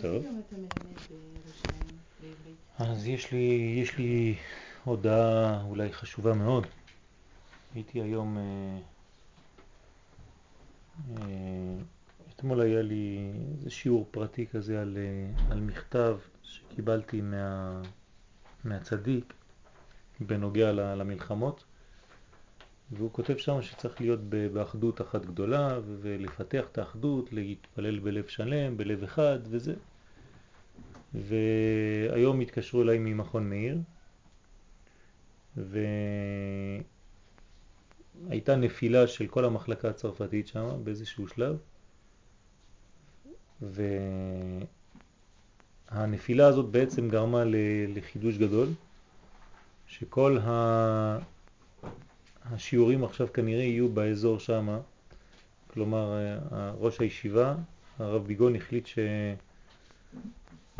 טוב. אז יש לי, יש לי הודעה אולי חשובה מאוד. הייתי היום, אה, אה, אתמול היה לי איזה שיעור פרטי כזה על, אה, על מכתב שקיבלתי מה, מהצדיק בנוגע למלחמות. והוא כותב שם שצריך להיות באחדות אחת גדולה ולפתח את האחדות, להתפלל בלב שלם, בלב אחד וזה. והיום התקשרו אליי ממכון מאיר והייתה נפילה של כל המחלקה הצרפתית שם באיזשהו שלב והנפילה הזאת בעצם גרמה לחידוש גדול שכל ה... השיעורים עכשיו כנראה יהיו באזור שם, כלומר ראש הישיבה, הרב ביגון החליט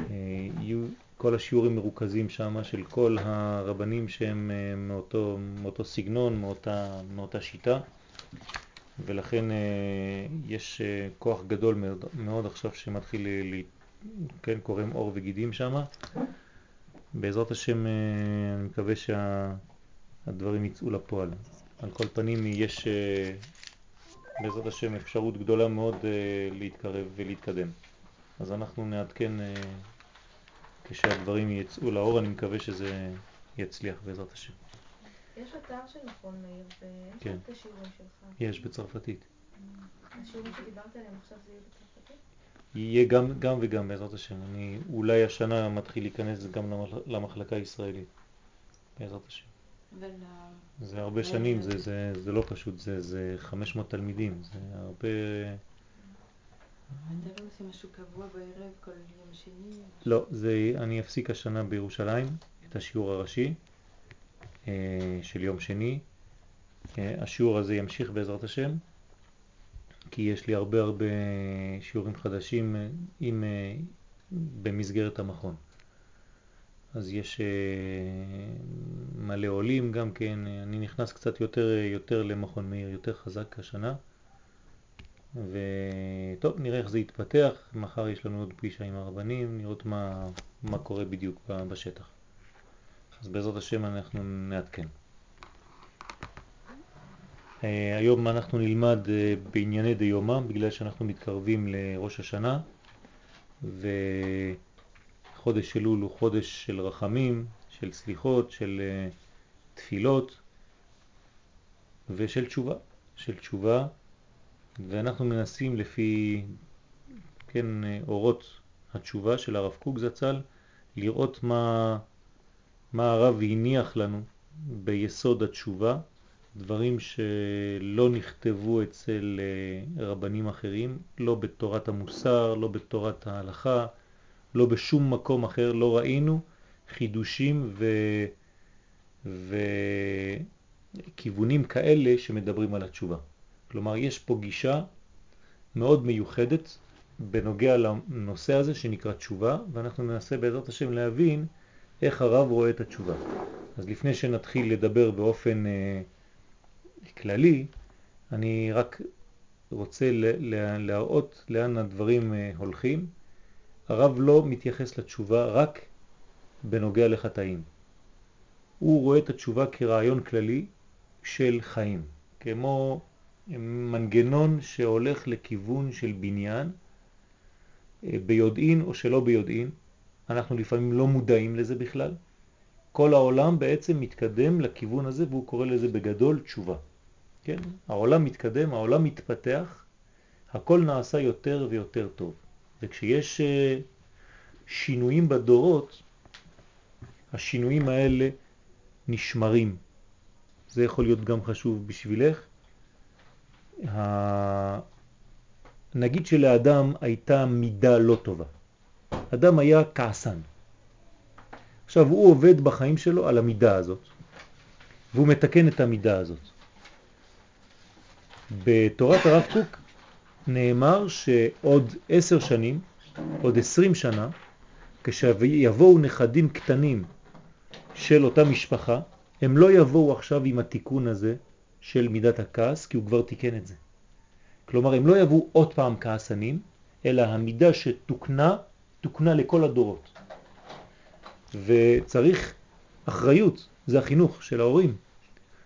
שיהיו כל השיעורים מרוכזים שם של כל הרבנים שהם אה, מאותו, מאותו סגנון, מאותה, מאותה שיטה. ולכן אה, יש אה, כוח גדול מאוד, מאוד עכשיו שמתחיל, כן, קורם אור וגידים שם בעזרת השם אני מקווה שהדברים יצאו לפועל. על כל פנים יש אה, בעזרת השם אפשרות גדולה מאוד אה, להתקרב ולהתקדם. אז אנחנו נעדכן אה, כשהדברים יצאו לאור, אני מקווה שזה יצליח בעזרת השם. יש אתר של מכון מאיר, ויש כן. את השיעורים שלך. יש בצרפתית. השיעורים שדיברת עליהם עכשיו זה יהיה בצרפתית? יהיה גם, גם וגם בעזרת השם. אני אולי השנה מתחיל להיכנס גם למחלקה הישראלית, בעזרת השם. זה הרבה שנים, זה, זה, זה לא פשוט, זה, זה 500 תלמידים, זה הרבה... אתה לא עושה משהו קבוע בערב כל יום שני? לא, זה, אני אפסיק השנה בירושלים את השיעור הראשי אה, של יום שני. אה, השיעור הזה ימשיך בעזרת השם, כי יש לי הרבה הרבה שיעורים חדשים אה, עם, במסגרת המכון. אז יש אה, מלא עולים גם כן, אני נכנס קצת יותר, יותר למכון מאיר, יותר חזק השנה. וטוב, נראה איך זה יתפתח, מחר יש לנו עוד פגישה עם הרבנים, נראות מה, מה קורה בדיוק בשטח. אז בעזרת השם אנחנו נעדכן. אה, היום אנחנו נלמד אה, בענייני דיומם, בגלל שאנחנו מתקרבים לראש השנה, ו... חודש אלול הוא חודש של רחמים, של סליחות, של uh, תפילות ושל תשובה, של תשובה, ואנחנו מנסים לפי כן אורות התשובה של הרב קוק זצ"ל לראות מה, מה הרב הניח לנו ביסוד התשובה, דברים שלא נכתבו אצל אה, רבנים אחרים, לא בתורת המוסר, לא בתורת ההלכה, לא בשום מקום אחר לא ראינו חידושים ו... וכיוונים כאלה שמדברים על התשובה. כלומר, יש פה גישה מאוד מיוחדת בנוגע לנושא הזה שנקרא תשובה, ואנחנו ננסה בעזרת השם להבין איך הרב רואה את התשובה. אז לפני שנתחיל לדבר באופן אה, כללי, אני רק רוצה להראות לאן הדברים אה, הולכים הרב לא מתייחס לתשובה רק בנוגע לחטאים. הוא רואה את התשובה כרעיון כללי של חיים, כמו מנגנון שהולך לכיוון של בניין, אה, ביודעין או שלא ביודעין, אנחנו לפעמים לא מודעים לזה בכלל. כל העולם בעצם מתקדם לכיוון הזה והוא קורא לזה בגדול תשובה. כן? העולם מתקדם, העולם מתפתח, הכל נעשה יותר ויותר טוב. וכשיש אה, שינויים בדורות, השינויים האלה נשמרים. זה יכול להיות גם חשוב בשבילך. נגיד שלאדם הייתה מידה לא טובה. אדם היה כעסן. עכשיו הוא עובד בחיים שלו על המידה הזאת, והוא מתקן את המידה הזאת. בתורת הרב קוק נאמר שעוד עשר שנים, עוד עשרים שנה, כשיבואו נכדים קטנים של אותה משפחה, הם לא יבואו עכשיו עם התיקון הזה של מידת הכעס, כי הוא כבר תיקן את זה. כלומר, הם לא יבואו עוד פעם כעסנים, אלא המידה שתוקנה, תוקנה לכל הדורות. וצריך אחריות, זה החינוך של ההורים,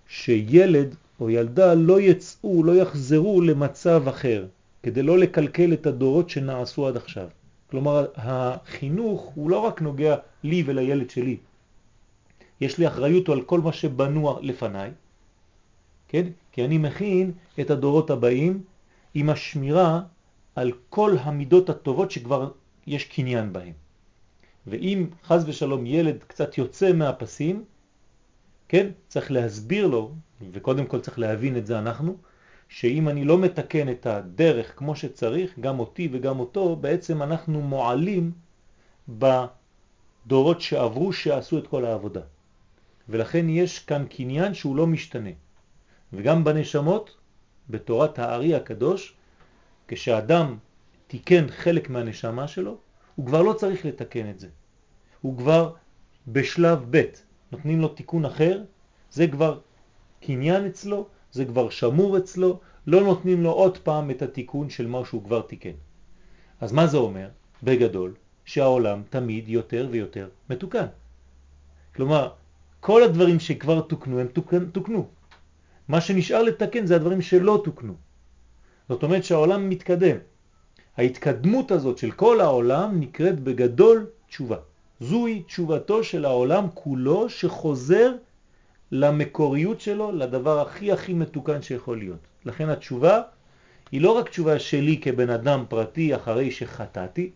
שילד או ילדה לא יצאו, לא יחזרו למצב אחר, כדי לא לקלקל את הדורות שנעשו עד עכשיו. כלומר, החינוך הוא לא רק נוגע לי ולילד שלי. יש לי אחריות על כל מה שבנו לפניי, כן? כי אני מכין את הדורות הבאים עם השמירה על כל המידות הטובות שכבר יש קניין בהם. ואם חז ושלום ילד קצת יוצא מהפסים, כן, צריך להסביר לו, וקודם כל צריך להבין את זה אנחנו, שאם אני לא מתקן את הדרך כמו שצריך, גם אותי וגם אותו, בעצם אנחנו מועלים בדורות שעברו שעשו את כל העבודה. ולכן יש כאן קניין שהוא לא משתנה. וגם בנשמות, בתורת הארי הקדוש, כשאדם תיקן חלק מהנשמה שלו, הוא כבר לא צריך לתקן את זה. הוא כבר בשלב ב', נותנים לו תיקון אחר, זה כבר קניין אצלו, זה כבר שמור אצלו, לא נותנים לו עוד פעם את התיקון של מה שהוא כבר תיקן. אז מה זה אומר? בגדול, שהעולם תמיד יותר ויותר מתוקן. כלומר, כל הדברים שכבר תוקנו הם תוקנו. תוקנו. מה שנשאר לתקן זה הדברים שלא תוקנו. זאת אומרת שהעולם מתקדם. ההתקדמות הזאת של כל העולם נקראת בגדול תשובה. זוהי תשובתו של העולם כולו שחוזר למקוריות שלו, לדבר הכי הכי מתוקן שיכול להיות. לכן התשובה היא לא רק תשובה שלי כבן אדם פרטי אחרי שחטאתי,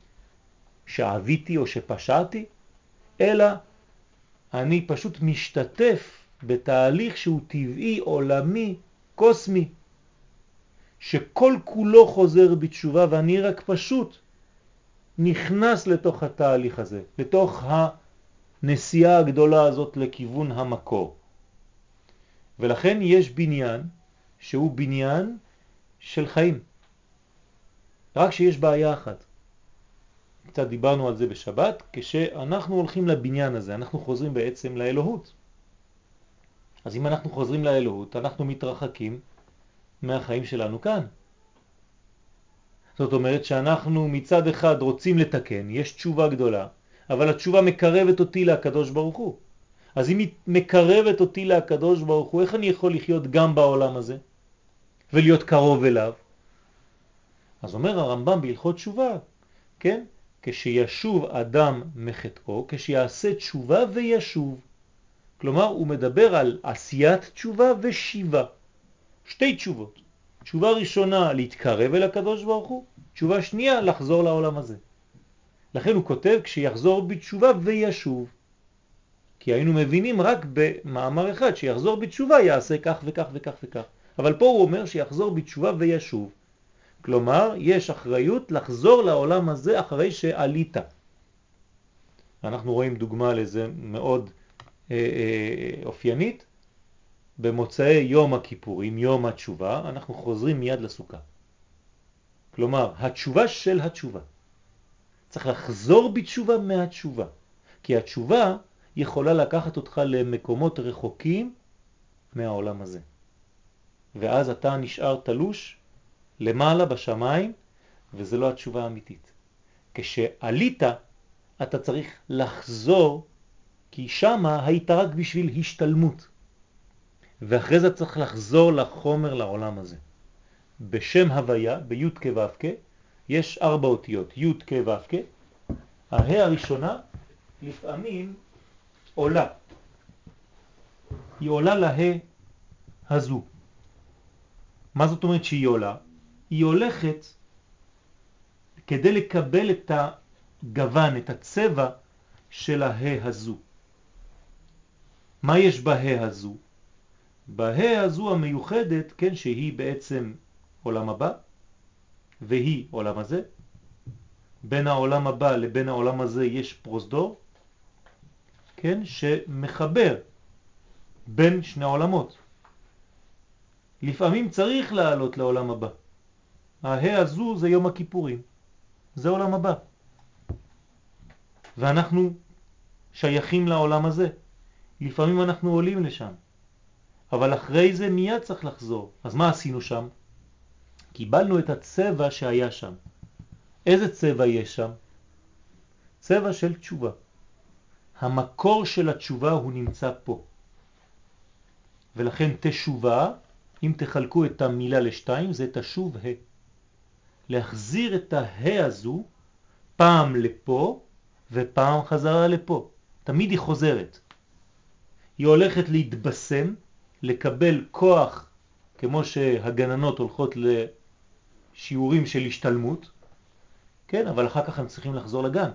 שעביתי או שפשעתי, אלא אני פשוט משתתף בתהליך שהוא טבעי, עולמי, קוסמי, שכל כולו חוזר בתשובה ואני רק פשוט נכנס לתוך התהליך הזה, לתוך הנסיעה הגדולה הזאת לכיוון המקור. ולכן יש בניין שהוא בניין של חיים. רק שיש בעיה אחת. קצת דיברנו על זה בשבת, כשאנחנו הולכים לבניין הזה, אנחנו חוזרים בעצם לאלוהות. אז אם אנחנו חוזרים לאלוהות, אנחנו מתרחקים מהחיים שלנו כאן. זאת אומרת שאנחנו מצד אחד רוצים לתקן, יש תשובה גדולה, אבל התשובה מקרבת אותי לקדוש ברוך הוא. אז אם היא מקרבת אותי לקדוש ברוך הוא, איך אני יכול לחיות גם בעולם הזה ולהיות קרוב אליו? אז אומר הרמב"ם בהלכות תשובה, כן? כשישוב אדם מחטאו, כשיעשה תשובה וישוב. כלומר, הוא מדבר על עשיית תשובה ושיבה. שתי תשובות. תשובה ראשונה, להתקרב אל הקדוש ברוך הוא, תשובה שנייה, לחזור לעולם הזה. לכן הוא כותב, כשיחזור בתשובה וישוב. כי היינו מבינים רק במאמר אחד, שיחזור בתשובה יעשה כך וכך וכך וכך. אבל פה הוא אומר שיחזור בתשובה וישוב. כלומר, יש אחריות לחזור לעולם הזה אחרי שעלית. אנחנו רואים דוגמה לזה מאוד אה, אה, אופיינית. במוצאי יום הכיפורים, יום התשובה, אנחנו חוזרים מיד לסוכה. כלומר, התשובה של התשובה. צריך לחזור בתשובה מהתשובה, כי התשובה יכולה לקחת אותך למקומות רחוקים מהעולם הזה. ואז אתה נשאר תלוש למעלה בשמיים, וזה לא התשובה האמיתית. כשעלית, אתה צריך לחזור, כי שמה היית רק בשביל השתלמות. ואחרי זה צריך לחזור לחומר לעולם הזה. בשם הוויה, בי' כו' כ', יש ארבע אותיות, י' כ' ו' כ', הה הראשונה לפעמים עולה. היא עולה לה הזו. מה זאת אומרת שהיא עולה? היא הולכת כדי לקבל את הגוון, את הצבע של הה הזו. מה יש בה הזו? בה הזו המיוחדת, כן, שהיא בעצם עולם הבא, והיא עולם הזה. בין העולם הבא לבין העולם הזה יש פרוסדור, כן, שמחבר בין שני עולמות. לפעמים צריך לעלות לעולם הבא. הה הזו זה יום הכיפורים, זה עולם הבא. ואנחנו שייכים לעולם הזה. לפעמים אנחנו עולים לשם, אבל אחרי זה מיד צריך לחזור. אז מה עשינו שם? קיבלנו את הצבע שהיה שם. איזה צבע יש שם? צבע של תשובה. המקור של התשובה הוא נמצא פה. ולכן תשובה, אם תחלקו את המילה לשתיים, זה תשוב ה. להחזיר את הה הזו פעם לפה ופעם חזרה לפה. תמיד היא חוזרת. היא הולכת להתבשם, לקבל כוח, כמו שהגננות הולכות לשיעורים של השתלמות, כן, אבל אחר כך הם צריכים לחזור לגן.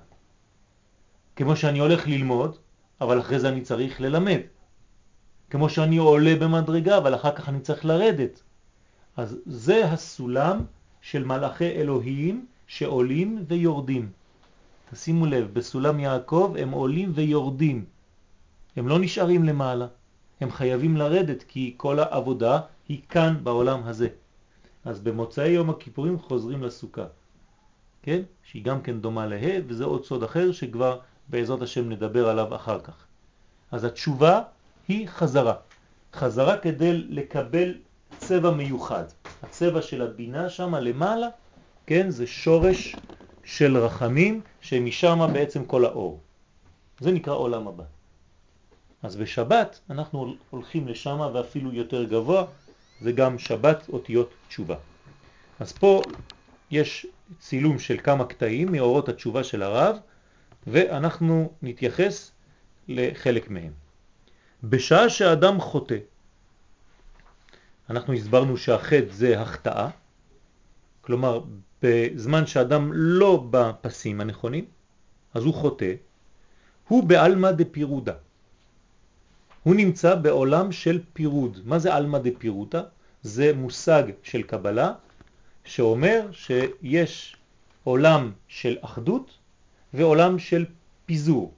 כמו שאני הולך ללמוד, אבל אחרי זה אני צריך ללמד. כמו שאני עולה במדרגה, אבל אחר כך אני צריך לרדת. אז זה הסולם של מלאכי אלוהים שעולים ויורדים. תשימו לב, בסולם יעקב הם עולים ויורדים. הם לא נשארים למעלה, הם חייבים לרדת כי כל העבודה היא כאן בעולם הזה. אז במוצאי יום הכיפורים חוזרים לסוכה, כן? שהיא גם כן דומה לה, וזה עוד סוד אחר שכבר בעזרת השם נדבר עליו אחר כך. אז התשובה היא חזרה. חזרה כדי לקבל צבע מיוחד. הצבע של הבינה שם למעלה, כן, זה שורש של רחמים שמשם בעצם כל האור. זה נקרא עולם הבא. אז בשבת אנחנו הולכים לשם ואפילו יותר גבוה, זה גם שבת אותיות תשובה. אז פה יש צילום של כמה קטעים מאורות התשובה של הרב, ואנחנו נתייחס לחלק מהם. בשעה שאדם חוטא, אנחנו הסברנו שהחטא זה החטאה, כלומר בזמן שאדם לא בפסים הנכונים, אז הוא חוטא, הוא בעלמא דפירודה. הוא נמצא בעולם של פירוד. מה זה אלמא דפירודה? זה מושג של קבלה שאומר שיש עולם של אחדות ועולם של פיזור.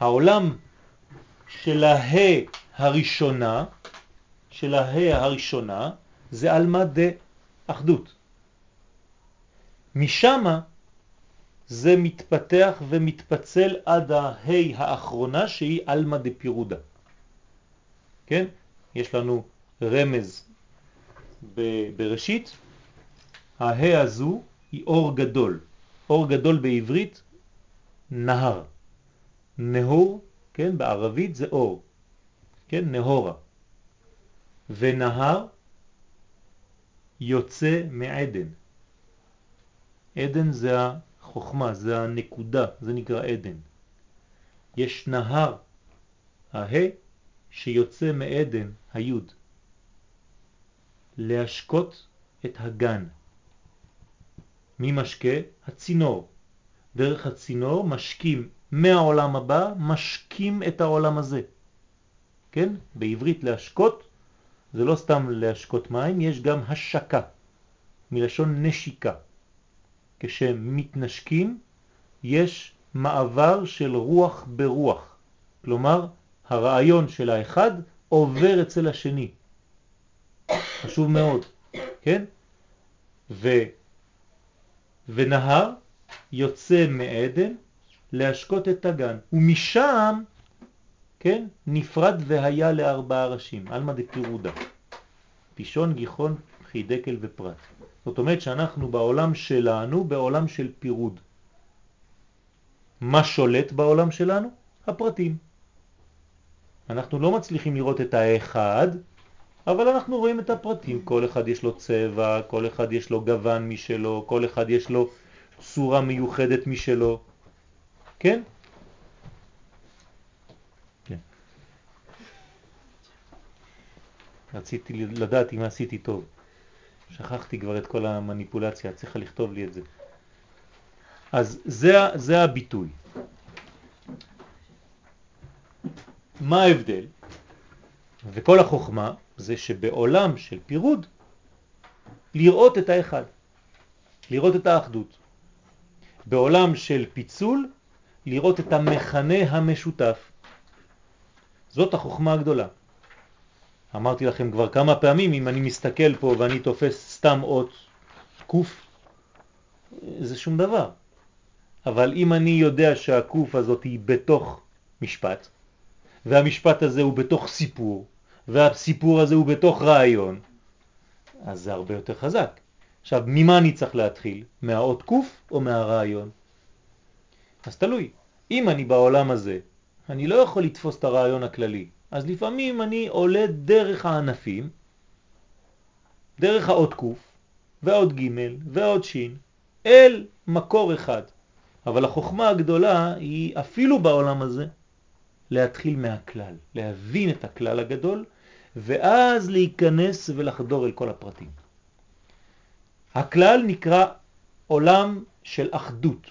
העולם של ההא הראשונה, של ההא הראשונה, זה אלמא דאחדות. משם זה מתפתח ומתפצל עד ההי האחרונה שהיא אלמא דפירודה. כן? יש לנו רמז בראשית, ההי הזו היא אור גדול. אור גדול בעברית, נהר. נהור, כן, בערבית זה אור. כן, נהורה. ונהר יוצא מעדן. עדן זה החוכמה, זה הנקודה, זה נקרא עדן. יש נהר, הה, שיוצא מעדן, היוד, להשקות את הגן. מי משקה? הצינור. דרך הצינור משקים מהעולם הבא, משקים את העולם הזה. כן? בעברית להשקות זה לא סתם להשקות מים, יש גם השקה, מלשון נשיקה. כשמתנשקים יש מעבר של רוח ברוח, כלומר הרעיון של האחד עובר אצל השני. חשוב מאוד, כן? ו... ונהר יוצא מעדן להשקות את הגן, ומשם, כן, נפרד והיה לארבעה ראשים, אלמא דפירודה, פישון, גיחון, חידקל ופרט. זאת אומרת שאנחנו בעולם שלנו, בעולם של פירוד. מה שולט בעולם שלנו? הפרטים. אנחנו לא מצליחים לראות את האחד, אבל אנחנו רואים את הפרטים. כל אחד יש לו צבע, כל אחד יש לו גוון משלו, כל אחד יש לו צורה מיוחדת משלו. כן? כן. רציתי לדעת אם עשיתי טוב. שכחתי כבר את כל המניפולציה, צריכה לכתוב לי את זה. אז זה, זה הביטוי. מה ההבדל? וכל החוכמה זה שבעולם של פירוד, לראות את האחד, לראות את האחדות. בעולם של פיצול, לראות את המכנה המשותף. זאת החוכמה הגדולה. אמרתי לכם כבר כמה פעמים, אם אני מסתכל פה ואני תופס סתם אות קוף, זה שום דבר. אבל אם אני יודע שהקוף הזאת היא בתוך משפט, והמשפט הזה הוא בתוך סיפור, והסיפור הזה הוא בתוך רעיון, אז זה הרבה יותר חזק. עכשיו, ממה אני צריך להתחיל? מהאות קוף או מהרעיון? אז תלוי. אם אני בעולם הזה, אני לא יכול לתפוס את הרעיון הכללי. אז לפעמים אני עולה דרך הענפים, דרך האות קוף, ועוד ג' ועוד ש', אל מקור אחד. אבל החוכמה הגדולה היא אפילו בעולם הזה להתחיל מהכלל, להבין את הכלל הגדול, ואז להיכנס ולחדור אל כל הפרטים. הכלל נקרא עולם של אחדות.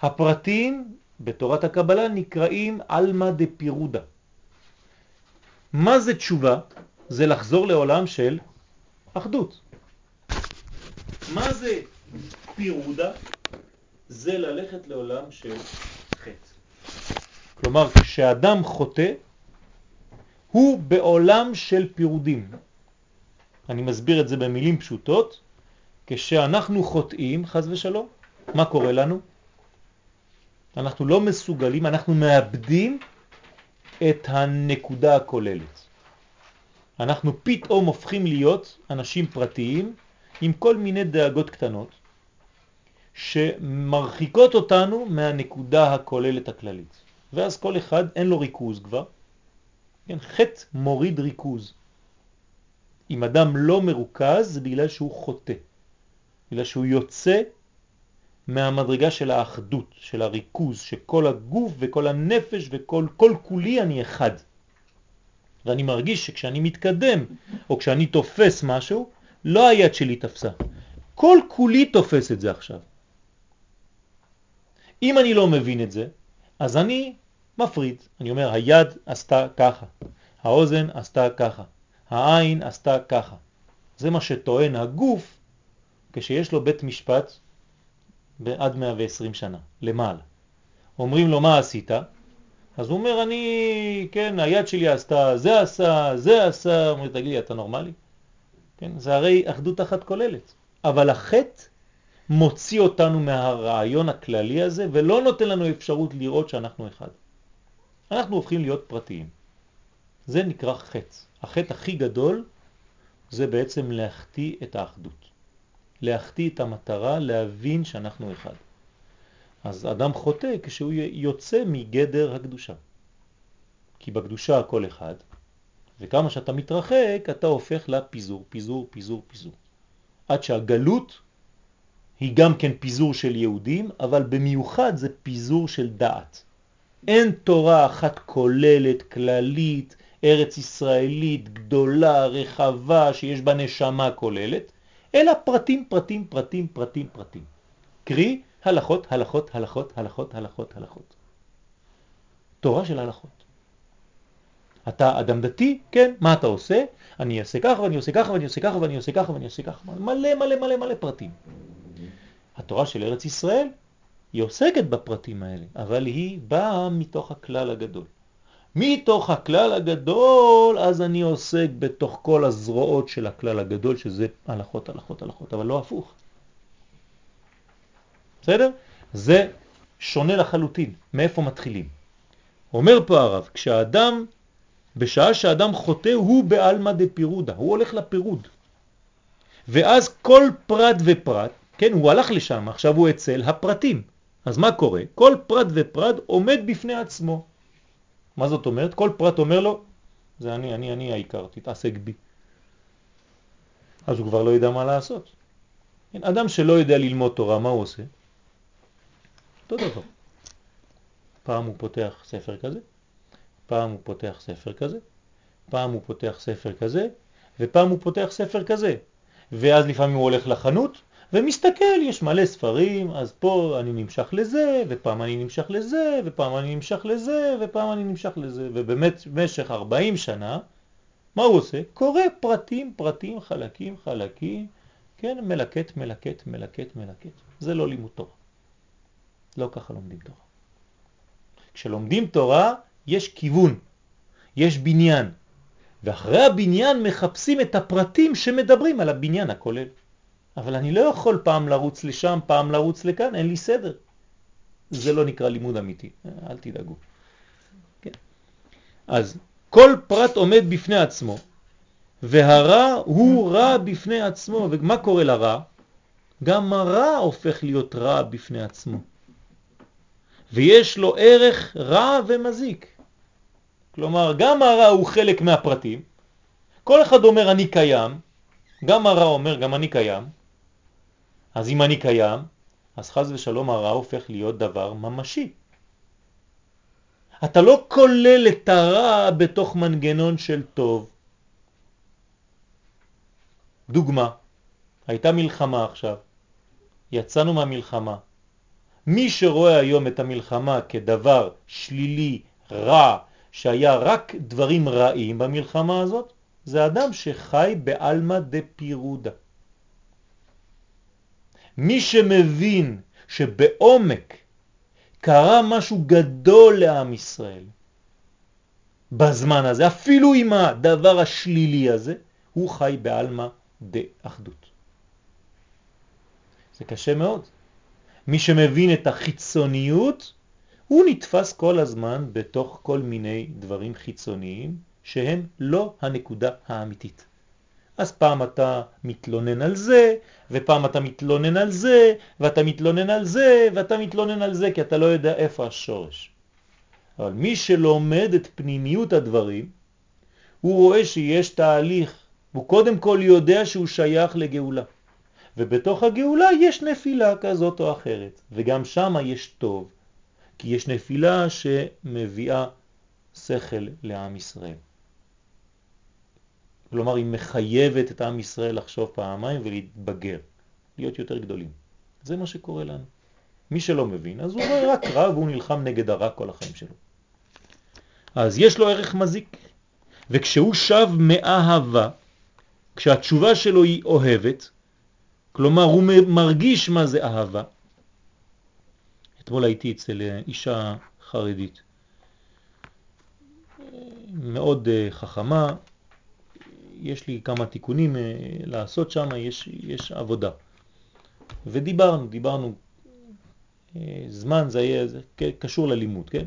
הפרטים בתורת הקבלה נקראים אלמה דפירודה. מה זה תשובה? זה לחזור לעולם של אחדות. מה זה פירודה? זה ללכת לעולם של חטא. כלומר, כשאדם חוטא, הוא בעולם של פירודים. אני מסביר את זה במילים פשוטות. כשאנחנו חוטאים, חז ושלום, מה קורה לנו? אנחנו לא מסוגלים, אנחנו מאבדים את הנקודה הכוללת. אנחנו פתאום הופכים להיות אנשים פרטיים עם כל מיני דאגות קטנות שמרחיקות אותנו מהנקודה הכוללת הכללית. ואז כל אחד אין לו ריכוז כבר. כן, חטא מוריד ריכוז. אם אדם לא מרוכז זה בגלל שהוא חוטא, בגלל שהוא יוצא מהמדרגה של האחדות, של הריכוז, שכל הגוף וכל הנפש וכל כל כולי אני אחד. ואני מרגיש שכשאני מתקדם או כשאני תופס משהו, לא היד שלי תפסה. כל כולי תופס את זה עכשיו. אם אני לא מבין את זה, אז אני מפריד. אני אומר, היד עשתה ככה, האוזן עשתה ככה, העין עשתה ככה. זה מה שטוען הגוף כשיש לו בית משפט עד 120 שנה, למעלה. אומרים לו, מה עשית? אז הוא אומר, אני, כן, היד שלי עשתה, זה עשה, זה עשה. אומר, תגיד לי, אתה נורמלי? כן, זה הרי אחדות אחת כוללת. אבל החטא מוציא אותנו מהרעיון הכללי הזה ולא נותן לנו אפשרות לראות שאנחנו אחד. אנחנו הופכים להיות פרטיים. זה נקרא חטא. החטא הכי גדול זה בעצם להחטיא את האחדות. להחטיא את המטרה, להבין שאנחנו אחד. אז אדם חוטא כשהוא יוצא מגדר הקדושה. כי בקדושה הכל אחד, וכמה שאתה מתרחק אתה הופך לפיזור, פיזור, פיזור, פיזור. עד שהגלות היא גם כן פיזור של יהודים, אבל במיוחד זה פיזור של דעת. אין תורה אחת כוללת, כללית, ארץ ישראלית, גדולה, רחבה, שיש בה נשמה כוללת, אלא פרטים, פרטים, פרטים, פרטים, פרטים. קרי, הלכות, הלכות, הלכות, הלכות, הלכות, הלכות. תורה של הלכות. אתה אדם דתי, כן, מה אתה עושה? אני אעשה ככה ואני עושה ככה ואני עושה ככה ואני עושה ככה ואני עושה ככה. מלא מלא מלא מלא פרטים. התורה של ארץ ישראל היא עוסקת בפרטים האלה, אבל היא באה מתוך הכלל הגדול. מתוך הכלל הגדול, אז אני עוסק בתוך כל הזרועות של הכלל הגדול, שזה הלכות, הלכות, הלכות, אבל לא הפוך. בסדר? זה שונה לחלוטין. מאיפה מתחילים? אומר פה הרב, כשהאדם, בשעה שהאדם חוטא, הוא בעלמא דפירודה, הוא הולך לפירוד. ואז כל פרט ופרט, כן, הוא הלך לשם, עכשיו הוא אצל הפרטים. אז מה קורה? כל פרט ופרט עומד בפני עצמו. מה זאת אומרת? כל פרט אומר לו, זה אני, אני, אני העיקר, תתעסק בי. אז הוא כבר לא יודע מה לעשות. כן, אדם שלא יודע ללמוד תורה, מה הוא עושה? אותו דבר. פעם הוא פותח ספר כזה, פעם הוא פותח ספר כזה, פעם הוא פותח ספר כזה, ופעם הוא פותח ספר כזה. ואז לפעמים הוא הולך לחנות, ומסתכל, יש מלא ספרים, אז פה אני נמשך לזה, ופעם אני נמשך לזה, ופעם אני נמשך לזה, ופעם אני נמשך לזה, ובאמת במשך 40 שנה, מה הוא עושה? קורא פרטים, פרטים, חלקים, חלקים, כן, מלקט, מלקט, מלקט, מלקט. זה לא לימוד תורה. לא ככה לומדים תורה. כשלומדים תורה יש כיוון, יש בניין, ואחרי הבניין מחפשים את הפרטים שמדברים על הבניין הכולל. אבל אני לא יכול פעם לרוץ לשם, פעם לרוץ לכאן, אין לי סדר. זה לא נקרא לימוד אמיתי, אל תדאגו. כן. אז כל פרט עומד בפני עצמו, והרע הוא רע בפני עצמו. ומה קורה לרע? גם הרע הופך להיות רע בפני עצמו. ויש לו ערך רע ומזיק. כלומר, גם הרע הוא חלק מהפרטים. כל אחד אומר אני קיים, גם הרע אומר גם אני קיים. אז אם אני קיים, אז חז ושלום הרע הופך להיות דבר ממשי. אתה לא כולל את הרע בתוך מנגנון של טוב. דוגמה, הייתה מלחמה עכשיו, יצאנו מהמלחמה. מי שרואה היום את המלחמה כדבר שלילי, רע, שהיה רק דברים רעים במלחמה הזאת, זה אדם שחי באלמה דה פירודה. מי שמבין שבעומק קרה משהו גדול לעם ישראל בזמן הזה, אפילו עם הדבר השלילי הזה, הוא חי באלמה דה אחדות. זה קשה מאוד. מי שמבין את החיצוניות, הוא נתפס כל הזמן בתוך כל מיני דברים חיצוניים שהם לא הנקודה האמיתית. אז פעם אתה מתלונן על זה, ופעם אתה מתלונן על זה, ואתה מתלונן על זה, ואתה מתלונן על זה, כי אתה לא יודע איפה השורש. אבל מי שלומד את פנימיות הדברים, הוא רואה שיש תהליך, הוא קודם כל יודע שהוא שייך לגאולה. ובתוך הגאולה יש נפילה כזאת או אחרת, וגם שם יש טוב, כי יש נפילה שמביאה שכל לעם ישראל. כלומר, היא מחייבת את עם ישראל לחשוב פעמיים ולהתבגר, להיות יותר גדולים. זה מה שקורה לנו. מי שלא מבין, אז הוא רואה רק רע והוא נלחם נגד הרע כל החיים שלו. אז יש לו ערך מזיק, וכשהוא שב מאהבה, כשהתשובה שלו היא אוהבת, כלומר הוא מרגיש מה זה אהבה. אתמול הייתי אצל אישה חרדית, מאוד אה, חכמה, יש לי כמה תיקונים אה, לעשות שם, יש, יש עבודה. ודיברנו, דיברנו, אה, זמן זה היה זה, קשור ללימוד, כן?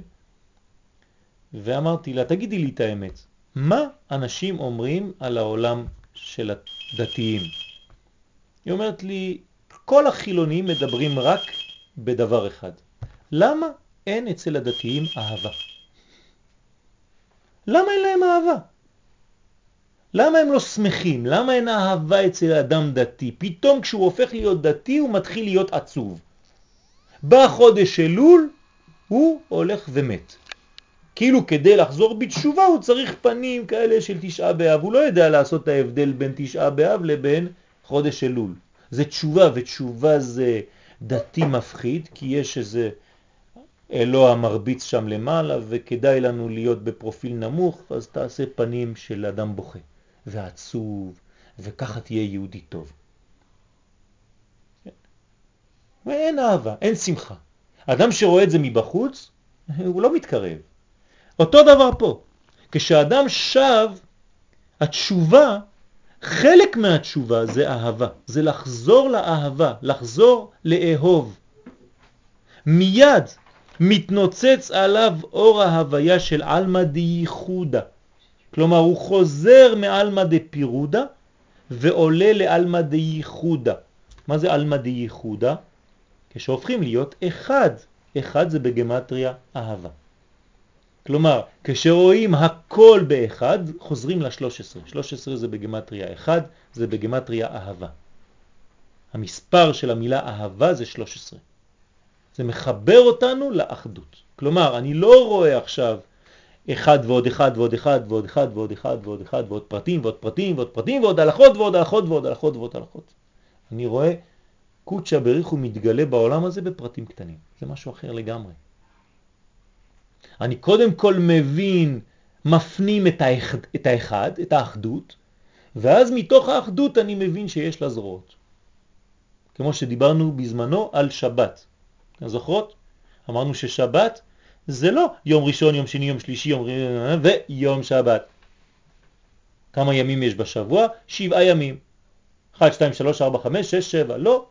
ואמרתי לה, תגידי לי את האמת, מה אנשים אומרים על העולם של הדתיים? היא אומרת לי, כל החילונים מדברים רק בדבר אחד. למה אין אצל הדתיים אהבה? למה אין להם אהבה? למה הם לא שמחים? למה אין אהבה אצל אדם דתי? פתאום כשהוא הופך להיות דתי הוא מתחיל להיות עצוב. בא חודש אלול, הוא הולך ומת. כאילו כדי לחזור בתשובה הוא צריך פנים כאלה של תשעה באב. הוא לא יודע לעשות את ההבדל בין תשעה באב לבין חודש אלול. זה תשובה, ותשובה זה דתי מפחיד, כי יש איזה אלוה מרביץ שם למעלה, וכדאי לנו להיות בפרופיל נמוך, אז תעשה פנים של אדם בוכה. ועצוב, וככה תהיה יהודי טוב. ואין אהבה, אין שמחה. אדם שרואה את זה מבחוץ, הוא לא מתקרב. אותו דבר פה. כשאדם שב, התשובה, חלק מהתשובה זה אהבה, זה לחזור לאהבה, לחזור לאהוב. מיד מתנוצץ עליו אור ההוויה של אלמא דייחודה. כלומר, הוא חוזר מאלמא דפירודה ועולה לאלמא דייחודה. מה זה אלמא דייחודה? כשהופכים להיות אחד. אחד זה בגמטריה אהבה. כלומר, כשרואים הכל באחד, חוזרים ל-13. 13 זה בגמטריה אחד, זה בגמטריה אהבה. המספר של המילה אהבה זה 13. זה מחבר אותנו לאחדות. כלומר, אני לא רואה עכשיו אחד ועוד אחד ועוד אחד ועוד אחד ועוד אחד ועוד אחד ועוד פרטים ועוד פרטים ועוד פרטים ועוד הלכות ועוד הלכות ועוד הלכות ועוד הלכות. אני רואה קודשא בריך מתגלה בעולם הזה בפרטים קטנים. זה משהו אחר לגמרי. אני קודם כל מבין, מפנים את, האחד, את האחד, את האחדות, ואז מתוך האחדות אני מבין שיש לה זרועות. כמו שדיברנו בזמנו על שבת. זוכרות? אמרנו ששבת זה לא יום ראשון, יום שני, יום שלישי, יום ויום שבת. כמה ימים יש בשבוע? שבעה ימים. 1, 2, 3, 4, 5, 6, 7. לא.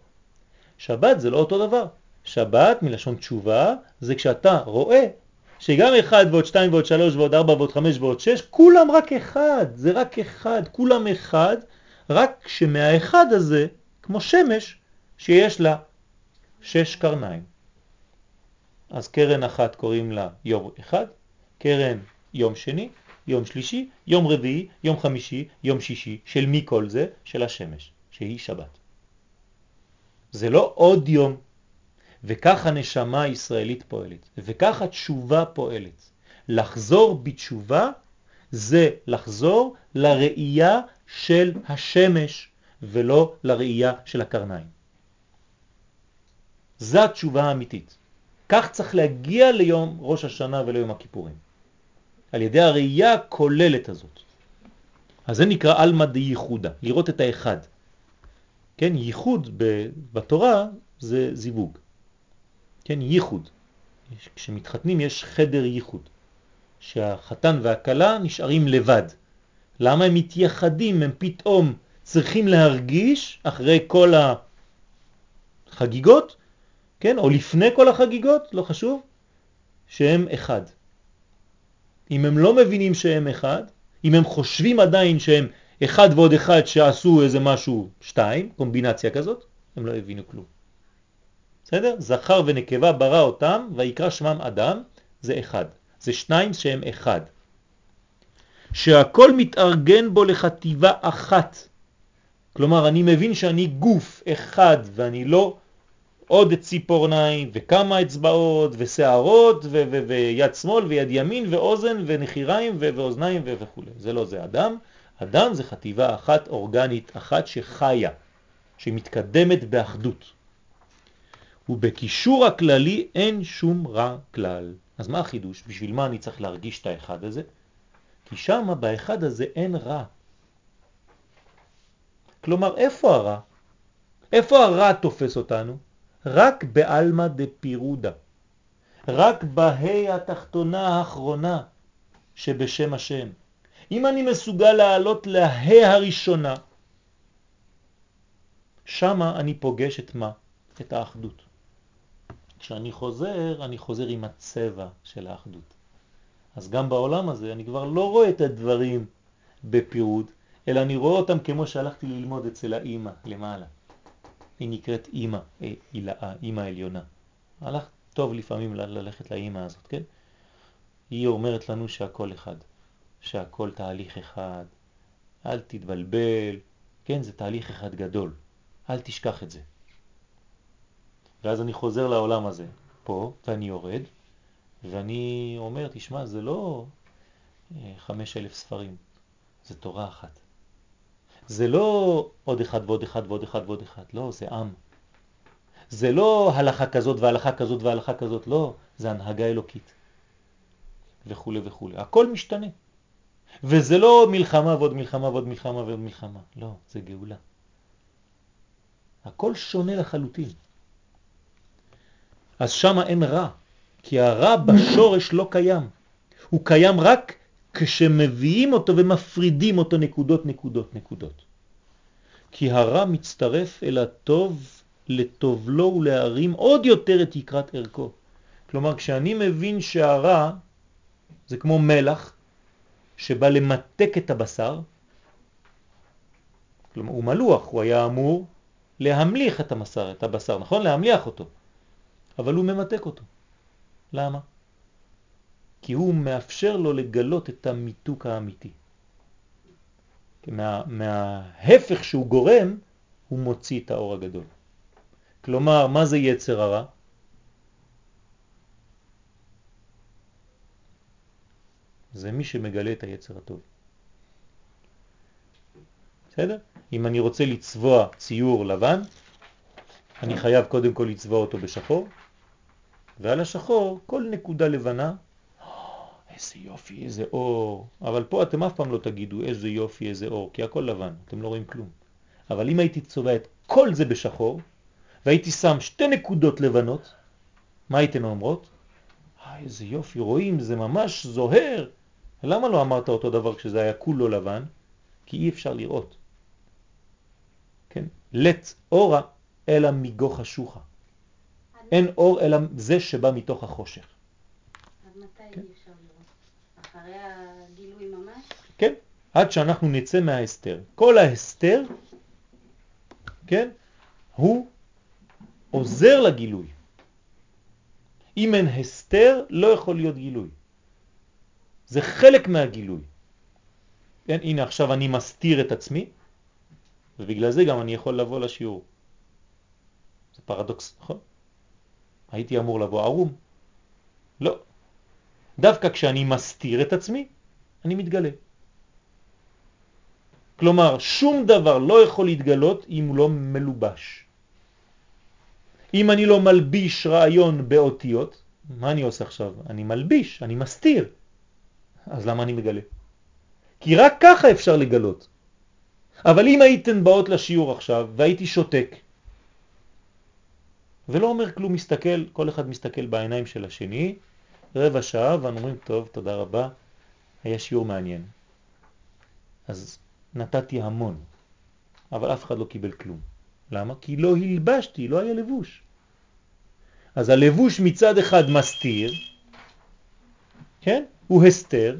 שבת זה לא אותו דבר. שבת מלשון תשובה זה כשאתה רואה שגם 1 ועוד 2 ועוד 3 ועוד 4 ועוד 5 ועוד 6 כולם רק אחד, זה רק אחד, כולם אחד, רק שמהאחד הזה, כמו שמש, שיש לה שש קרניים. אז קרן אחת קוראים לה יום אחד, קרן יום שני, יום שלישי, יום רביעי, יום חמישי, יום שישי. של מי כל זה? של השמש, שהיא שבת. זה לא עוד יום. וכך הנשמה הישראלית פועלת, וכך התשובה פועלת. לחזור בתשובה זה לחזור לראייה של השמש ולא לראייה של הקרניים. זו התשובה האמיתית. כך צריך להגיע ליום ראש השנה וליום הכיפורים. על ידי הראייה הכוללת הזאת. אז זה נקרא אלמא דייחודה, לראות את האחד. כן, ייחוד בתורה זה זיווג. כן, ייחוד. כשמתחתנים יש חדר ייחוד, שהחתן והכלה נשארים לבד. למה הם מתייחדים? הם פתאום צריכים להרגיש אחרי כל החגיגות, כן, או לפני כל החגיגות, לא חשוב, שהם אחד. אם הם לא מבינים שהם אחד, אם הם חושבים עדיין שהם אחד ועוד אחד שעשו איזה משהו שתיים, קומבינציה כזאת, הם לא הבינו כלום. בסדר? זכר ונקבה ברא אותם ויקרא שמם אדם, זה אחד. זה שניים שהם אחד. שהכל מתארגן בו לחטיבה אחת. כלומר, אני מבין שאני גוף אחד ואני לא עוד ציפורניים וכמה אצבעות ושערות ויד שמאל ויד ימין ואוזן ונחirיים ואוזניים וכו'. זה לא זה אדם. אדם זה חטיבה אחת אורגנית אחת שחיה, שמתקדמת באחדות. ובקישור הכללי אין שום רע כלל. אז מה החידוש? בשביל מה אני צריך להרגיש את האחד הזה? כי שם באחד הזה אין רע. כלומר, איפה הרע? איפה הרע תופס אותנו? רק באלמה דפירודה. רק בהי התחתונה האחרונה שבשם השם. אם אני מסוגל לעלות להי הראשונה, שמה אני פוגש את מה? את האחדות. כשאני חוזר, אני חוזר עם הצבע של האחדות. אז גם בעולם הזה אני כבר לא רואה את הדברים בפירוד, אלא אני רואה אותם כמו שהלכתי ללמוד אצל האימא למעלה. היא נקראת אימא, הילאה, אימא עליונה. הלך טוב לפעמים ללכת לאימא הזאת, כן? היא אומרת לנו שהכל אחד, שהכל תהליך אחד, אל תתבלבל, כן? זה תהליך אחד גדול, אל תשכח את זה. ואז אני חוזר לעולם הזה, פה, ואני יורד, ואני אומר, תשמע, זה לא אה, חמש אלף ספרים, זה תורה אחת. זה לא עוד אחד ועוד אחד ועוד אחד ועוד אחד, לא, זה עם. זה לא הלכה כזאת והלכה כזאת והלכה כזאת, לא, זה הנהגה אלוקית. וכו' וכו'. הכל משתנה. וזה לא מלחמה ועוד מלחמה ועוד מלחמה ועוד מלחמה, לא, זה גאולה. הכל שונה לחלוטין. אז שם אין רע, כי הרע בשורש לא קיים. הוא קיים רק כשמביאים אותו ומפרידים אותו נקודות, נקודות, נקודות. כי הרע מצטרף אל הטוב לטוב לו ולהרים עוד יותר את יקרת ערכו. כלומר, כשאני מבין שהרע זה כמו מלח שבא למתק את הבשר, כלומר, הוא מלוח, הוא היה אמור להמליך את המסר, את הבשר, נכון? להמליח אותו. אבל הוא ממתק אותו. למה? כי הוא מאפשר לו לגלות את המיתוק האמיתי. מה, מההפך שהוא גורם, הוא מוציא את האור הגדול. כלומר, מה זה יצר הרע? זה מי שמגלה את היצר הטוב. בסדר? אם אני רוצה לצבוע ציור לבן, אני חייב קודם כל לצבוע אותו בשחור, ועל השחור כל נקודה לבנה, איזה יופי, איזה אור. אבל פה אתם אף פעם לא תגידו איזה יופי, איזה אור, כי הכל לבן, אתם לא רואים כלום. אבל אם הייתי צובע את כל זה בשחור, והייתי שם שתי נקודות לבנות, מה הייתן אומרות? אה, איזה יופי, רואים, זה ממש זוהר. למה לא אמרת אותו דבר כשזה היה כולו לבן? כי אי אפשר לראות. כן? לת אורה אלא מגו חשוכה. אין אור אלא זה שבא מתוך החושך. עד מתי כן. אפשר לראות? אחרי הגילוי ממש? כן, עד שאנחנו נצא מההסתר. כל ההסתר, כן, הוא עוזר לגילוי. אם אין הסתר, לא יכול להיות גילוי. זה חלק מהגילוי. כן, הנה עכשיו אני מסתיר את עצמי, ובגלל זה גם אני יכול לבוא לשיעור. זה פרדוקס, נכון? הייתי אמור לבוא ערום. לא. דווקא כשאני מסתיר את עצמי, אני מתגלה. כלומר, שום דבר לא יכול להתגלות אם הוא לא מלובש. אם אני לא מלביש רעיון באותיות, מה אני עושה עכשיו? אני מלביש, אני מסתיר. אז למה אני מגלה? כי רק ככה אפשר לגלות. אבל אם הייתן באות לשיעור עכשיו והייתי שותק ולא אומר כלום, מסתכל, כל אחד מסתכל בעיניים של השני, רבע שעה ואנו אומרים, טוב, תודה רבה, היה שיעור מעניין. אז נתתי המון, אבל אף אחד לא קיבל כלום. למה? כי לא הלבשתי, לא היה לבוש. אז הלבוש מצד אחד מסתיר, כן? הוא הסתר,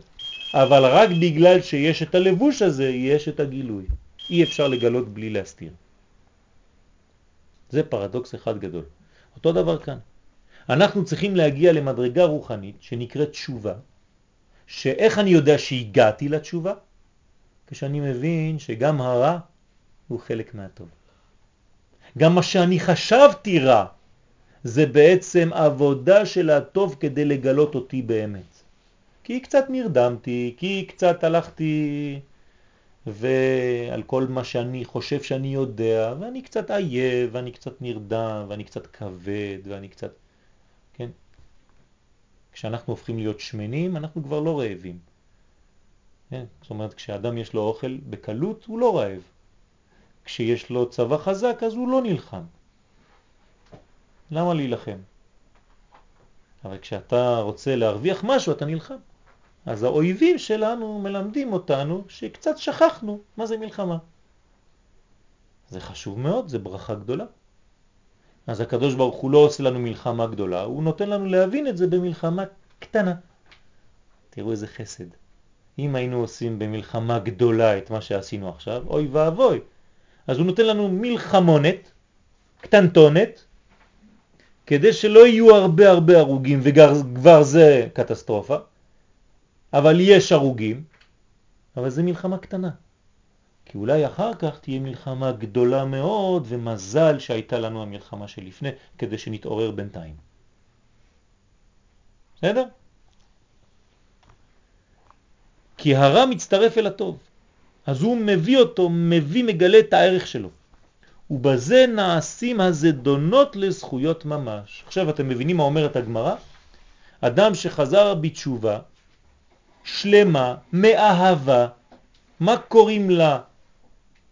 אבל רק בגלל שיש את הלבוש הזה, יש את הגילוי. אי אפשר לגלות בלי להסתיר. זה פרדוקס אחד גדול. אותו דבר כאן. אנחנו צריכים להגיע למדרגה רוחנית שנקראת תשובה, שאיך אני יודע שהגעתי לתשובה? כשאני מבין שגם הרע הוא חלק מהטוב. גם מה שאני חשבתי רע זה בעצם עבודה של הטוב כדי לגלות אותי באמת. כי קצת נרדמתי, כי קצת הלכתי ועל כל מה שאני חושב שאני יודע, ואני קצת עייב, ואני קצת נרדם, ואני קצת כבד, ואני קצת... כן? כשאנחנו הופכים להיות שמנים, אנחנו כבר לא רעבים. כן? זאת אומרת, כשאדם יש לו אוכל בקלות, הוא לא רעב. כשיש לו צבא חזק, אז הוא לא נלחם. למה להילחם? אבל כשאתה רוצה להרוויח משהו, אתה נלחם. אז האויבים שלנו מלמדים אותנו שקצת שכחנו מה זה מלחמה. זה חשוב מאוד, זה ברכה גדולה. אז הקדוש ברוך הוא לא עושה לנו מלחמה גדולה, הוא נותן לנו להבין את זה במלחמה קטנה. תראו איזה חסד. אם היינו עושים במלחמה גדולה את מה שעשינו עכשיו, אוי ואבוי. אז הוא נותן לנו מלחמונת, קטנטונת, כדי שלא יהיו הרבה הרבה הרוגים, וכבר זה קטסטרופה, אבל יש הרוגים, אבל זה מלחמה קטנה. כי אולי אחר כך תהיה מלחמה גדולה מאוד, ומזל שהייתה לנו המלחמה שלפני, כדי שנתעורר בינתיים. בסדר? כי הרע מצטרף אל הטוב, אז הוא מביא אותו, מביא, מגלה את הערך שלו. ובזה נעשים הזדונות לזכויות ממש. עכשיו אתם מבינים מה אומרת הגמרא? אדם שחזר בתשובה, שלמה, מאהבה, מה קוראים לה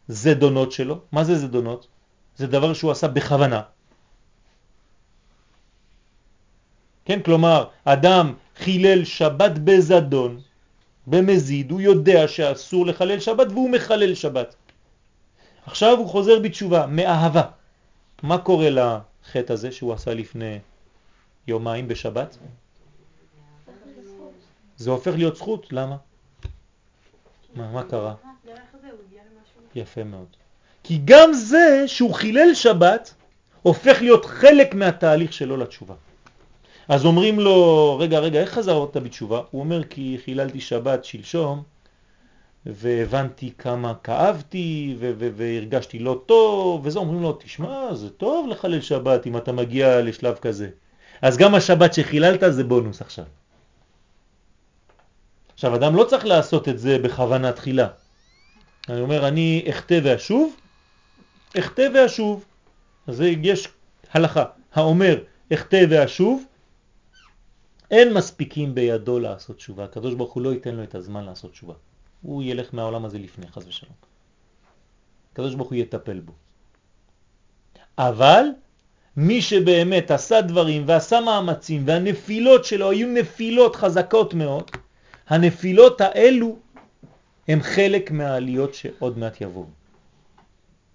זדונות שלו? מה זה זדונות? זה דבר שהוא עשה בכוונה. כן, כלומר, אדם חילל שבת בזדון, במזיד, הוא יודע שאסור לחלל שבת והוא מחלל שבת. עכשיו הוא חוזר בתשובה, מאהבה. מה קורה לחטא הזה שהוא עשה לפני יומיים בשבת? זה הופך להיות זכות, למה? מה, מה קרה? יפה מאוד. כי גם זה שהוא חילל שבת הופך להיות חלק מהתהליך שלו לתשובה. אז אומרים לו, רגע, רגע, איך חזרת בתשובה? הוא אומר, כי חיללתי שבת שלשום, והבנתי כמה כאבתי, והרגשתי לא טוב, וזה אומרים לו, תשמע, זה טוב לחלל שבת אם אתה מגיע לשלב כזה. אז גם השבת שחיללת זה בונוס עכשיו. עכשיו, אדם לא צריך לעשות את זה בכוונה תחילה. אני אומר, אני אכתה ואשוב, אכתה ואשוב. אז יש הלכה האומר, אכתה ואשוב, אין מספיקים בידו לעשות תשובה. הקדוש ברוך הוא לא ייתן לו את הזמן לעשות תשובה. הוא ילך מהעולם הזה לפני, חז ושלום. הקדוש ברוך הוא יטפל בו. אבל מי שבאמת עשה דברים ועשה מאמצים והנפילות שלו היו נפילות חזקות מאוד, הנפילות האלו הם חלק מהעליות שעוד מעט יבואו.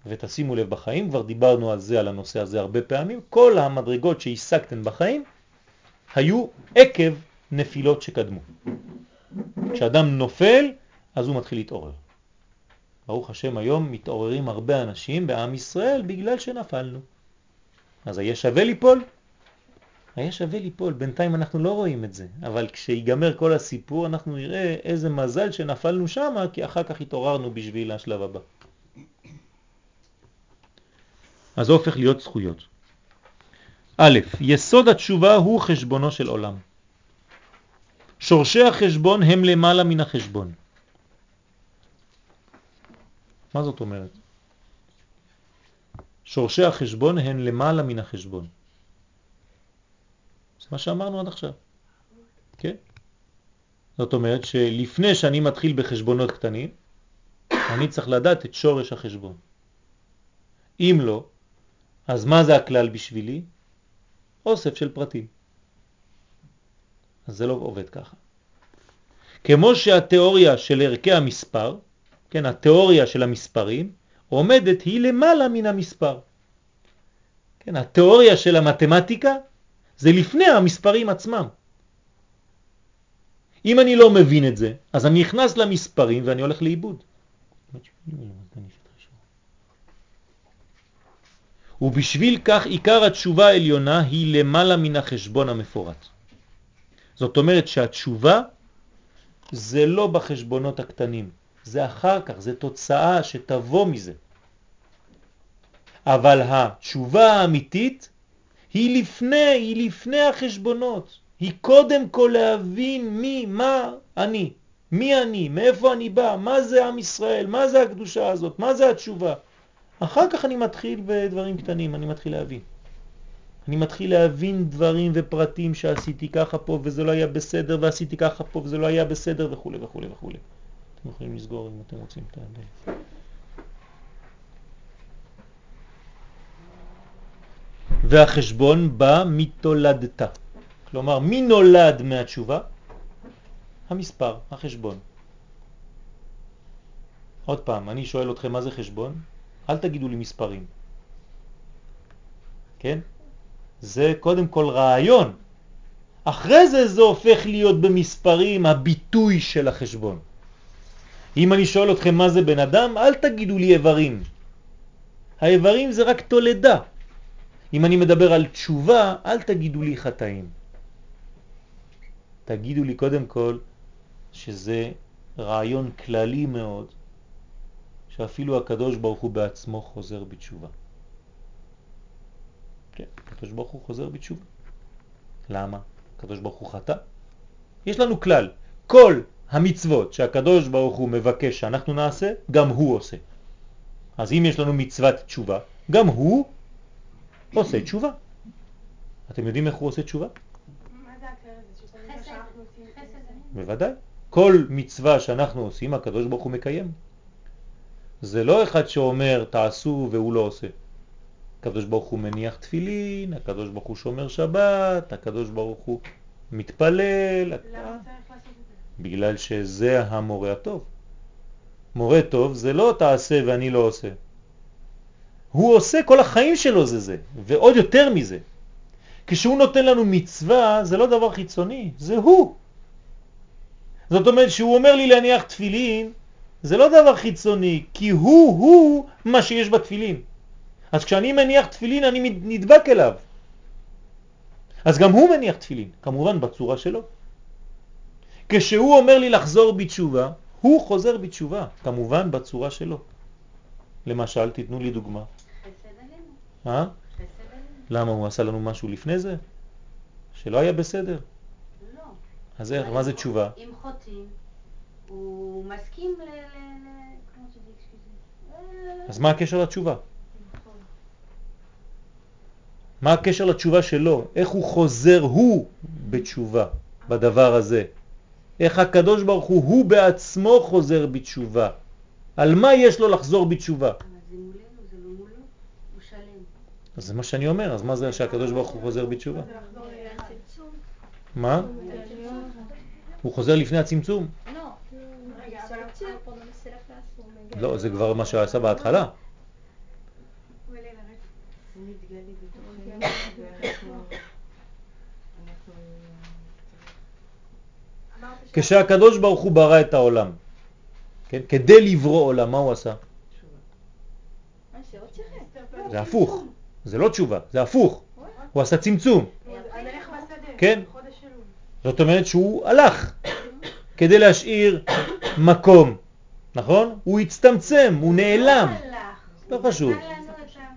ותשימו לב בחיים, כבר דיברנו על זה, על הנושא הזה הרבה פעמים, כל המדרגות שהשגתן בחיים היו עקב נפילות שקדמו. כשאדם נופל, אז הוא מתחיל להתעורר. ברוך השם, היום מתעוררים הרבה אנשים בעם ישראל בגלל שנפלנו. אז היה שווה ליפול? היה שווה ליפול, בינתיים אנחנו לא רואים את זה, אבל כשיגמר כל הסיפור אנחנו נראה איזה מזל שנפלנו שם, כי אחר כך התעוררנו בשביל השלב הבא. אז זה הופך להיות זכויות. א', יסוד התשובה הוא חשבונו של עולם. שורשי החשבון הם למעלה מן החשבון. מה זאת אומרת? שורשי החשבון הן למעלה מן החשבון. מה שאמרנו עד עכשיו. כן? זאת אומרת שלפני שאני מתחיל בחשבונות קטנים, אני צריך לדעת את שורש החשבון. אם לא, אז מה זה הכלל בשבילי? אוסף של פרטים. אז זה לא עובד ככה. כמו שהתיאוריה של ערכי המספר, כן, התיאוריה של המספרים, עומדת היא למעלה מן המספר. כן, התיאוריה של המתמטיקה זה לפני המספרים עצמם. אם אני לא מבין את זה, אז אני נכנס למספרים ואני הולך לאיבוד. ובשביל כך עיקר התשובה העליונה היא למעלה מן החשבון המפורט. זאת אומרת שהתשובה זה לא בחשבונות הקטנים, זה אחר כך, זה תוצאה שתבוא מזה. אבל התשובה האמיתית היא לפני, היא לפני החשבונות. היא קודם כל להבין מי, מה אני, מי אני, מאיפה אני בא, מה זה עם ישראל, מה זה הקדושה הזאת, מה זה התשובה. אחר כך אני מתחיל בדברים קטנים, אני מתחיל להבין. אני מתחיל להבין דברים ופרטים שעשיתי ככה פה וזה לא היה בסדר ועשיתי ככה פה וזה לא היה בסדר וכו' וכו' וכו'. אתם יכולים לסגור אם אתם רוצים את הדלת. והחשבון בא מתולדתה. כלומר, מי נולד מהתשובה? המספר, החשבון. עוד פעם, אני שואל אתכם מה זה חשבון? אל תגידו לי מספרים. כן? זה קודם כל רעיון. אחרי זה זה הופך להיות במספרים הביטוי של החשבון. אם אני שואל אתכם מה זה בן אדם, אל תגידו לי איברים. האיברים זה רק תולדה. אם אני מדבר על תשובה, אל תגידו לי חטאים. תגידו לי קודם כל שזה רעיון כללי מאוד, שאפילו הקדוש ברוך הוא בעצמו חוזר בתשובה. כן, הקדוש ברוך הוא חוזר בתשובה. למה? הקדוש ברוך הוא חטא? יש לנו כלל, כל המצוות שהקדוש ברוך הוא מבקש שאנחנו נעשה, גם הוא עושה. אז אם יש לנו מצוות תשובה, גם הוא עושה תשובה. אתם יודעים איך הוא עושה תשובה? בוודאי. כל מצווה שאנחנו עושים, הקדוש ברוך הוא מקיים. זה לא אחד שאומר תעשו והוא לא עושה. הקדוש ברוך הוא מניח תפילין, הקדוש ברוך הוא שומר שבת, הקדוש ברוך הוא מתפלל. למה צריך לעשות את זה? בגלל שזה המורה הטוב. מורה טוב זה לא תעשה ואני לא עושה. הוא עושה כל החיים שלו זה זה, ועוד יותר מזה. כשהוא נותן לנו מצווה זה לא דבר חיצוני, זה הוא. זאת אומרת שהוא אומר לי להניח תפילין, זה לא דבר חיצוני, כי הוא הוא מה שיש בתפילין. אז כשאני מניח תפילין אני נדבק אליו. אז גם הוא מניח תפילין, כמובן בצורה שלו. כשהוא אומר לי לחזור בתשובה, הוא חוזר בתשובה, כמובן בצורה שלו. למשל, תיתנו לי דוגמה. אה? למה הוא עשה לנו משהו לפני זה? שלא היה בסדר. לא. אז איך, מה זה תשובה? אם חוטאים, הוא מסכים ל... אז מה הקשר לתשובה? מה הקשר לתשובה שלו? איך הוא חוזר הוא בתשובה בדבר הזה? איך הקדוש ברוך הוא, הוא בעצמו חוזר בתשובה? על מה יש לו לחזור בתשובה? אבל זה מולנו, זה לא מולו, הוא שלם. אז זה מה שאני אומר, אז מה זה שהקדוש ברוך הוא חוזר בתשובה? מה? הוא חוזר לפני הצמצום? לא, זה כבר מה שעשה בהתחלה. הוא מתגלה בתוכנו, ואנחנו... כשהקדוש ברוך הוא ברא את העולם, כן? כדי לברוא עולם, מה הוא עשה? זה הפוך, זה לא תשובה, זה הפוך. הוא עשה צמצום. כן? זאת אומרת שהוא הלך כדי להשאיר מקום, נכון? הוא הצטמצם, הוא נעלם. לא חשוב.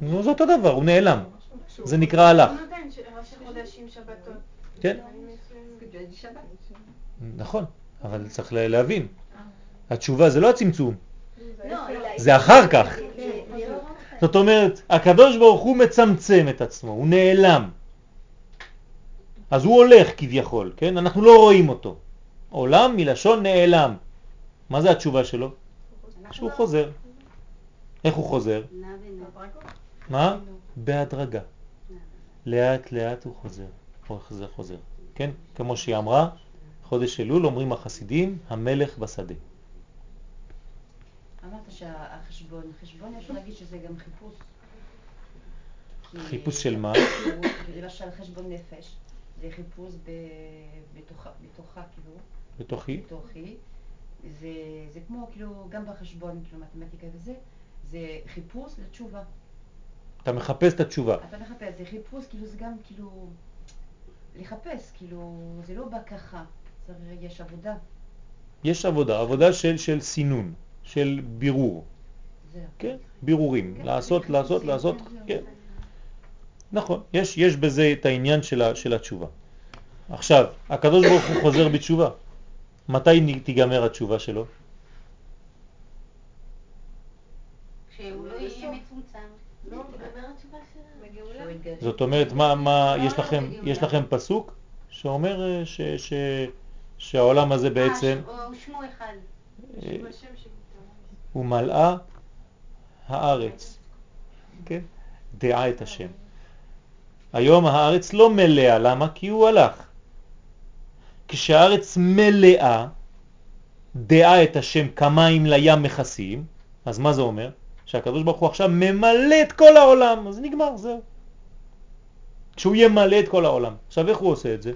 נו, זה אותו דבר, הוא נעלם. זה נקרא הלך. כן. נכון, אבל צריך להבין. התשובה זה לא הצמצום, זה אחר כך. זאת אומרת, הקדוש ברוך הוא מצמצם את עצמו, הוא נעלם. אז הוא הולך כביכול, כן? אנחנו לא רואים אותו. עולם מלשון נעלם. מה זה התשובה שלו? שהוא חוזר. איך הוא חוזר? מה? בהדרגה. לאט לאט הוא חוזר. חוזר חוזר. כן? כמו שהיא אמרה, חודש אלול אומרים החסידים, המלך בשדה. אמרת שהחשבון, חשבון אפשר להגיד שזה גם חיפוש. חיפוש של מה? למשל חשבון נפש, זה חיפוש בתוכה, כאילו. בתוכי? בתוכי. זה, זה כמו, כאילו, גם בחשבון, כאילו, מתמטיקה וזה, זה חיפוש לתשובה. אתה מחפש את התשובה. אתה מחפש, זה חיפוש, כאילו, זה גם, כאילו, לחפש, כאילו, זה לא בא ככה, יש עבודה. יש עבודה, עבודה של, של סינון, של בירור. כן, בירורים, כן, לעשות, לעשות, לעשות, כן. נכון, יש, יש בזה את העניין של, של התשובה. עכשיו, הקדוש ברוך הוא חוזר בתשובה. מתי תיגמר התשובה שלו? לא. לא, זאת אומרת, מה, מה, יש לכם, יש לכם פסוק שאומר אה, ש, ש, שהעולם הזה בעצם... הוא שמו אחד. אה, הוא מלאה הארץ, כן? דעה את השם. היום הארץ לא מלאה, למה? כי הוא הלך. כשהארץ מלאה, דעה את השם כמים לים מכסים, אז מה זה אומר? שהקדוש ברוך הוא עכשיו ממלא את כל העולם, אז נגמר, זהו. כשהוא ימלא את כל העולם. עכשיו איך הוא עושה את זה?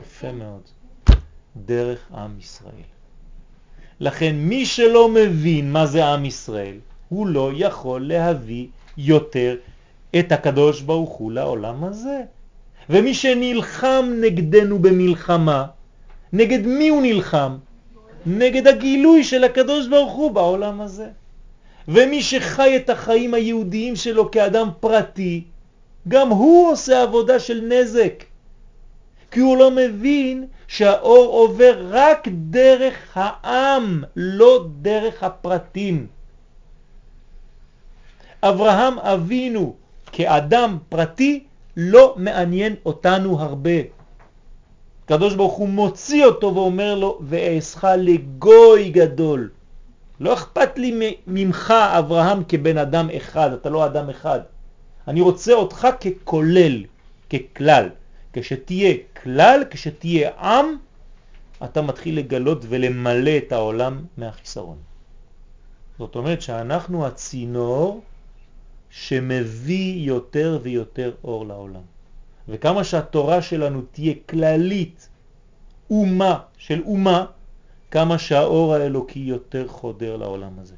יפה מאוד. דרך עם ישראל. לכן מי שלא מבין מה זה עם ישראל, הוא לא יכול להביא יותר את הקדוש ברוך הוא לעולם הזה. ומי שנלחם נגדנו במלחמה, נגד מי הוא נלחם? נגד הגילוי של הקדוש ברוך הוא בעולם הזה. ומי שחי את החיים היהודיים שלו כאדם פרטי, גם הוא עושה עבודה של נזק. כי הוא לא מבין שהאור עובר רק דרך העם, לא דרך הפרטים. אברהם אבינו כאדם פרטי לא מעניין אותנו הרבה. הקדוש ברוך הוא מוציא אותו ואומר לו, ואעשך לגוי גדול. לא אכפת לי ממך, אברהם, כבן אדם אחד, אתה לא אדם אחד. אני רוצה אותך ככולל, ככלל. כשתהיה כלל, כשתהיה עם, אתה מתחיל לגלות ולמלא את העולם מהחיסרון. זאת אומרת שאנחנו הצינור שמביא יותר ויותר אור לעולם. וכמה שהתורה שלנו תהיה כללית, אומה של אומה, כמה שהאור האלוקי יותר חודר לעולם הזה.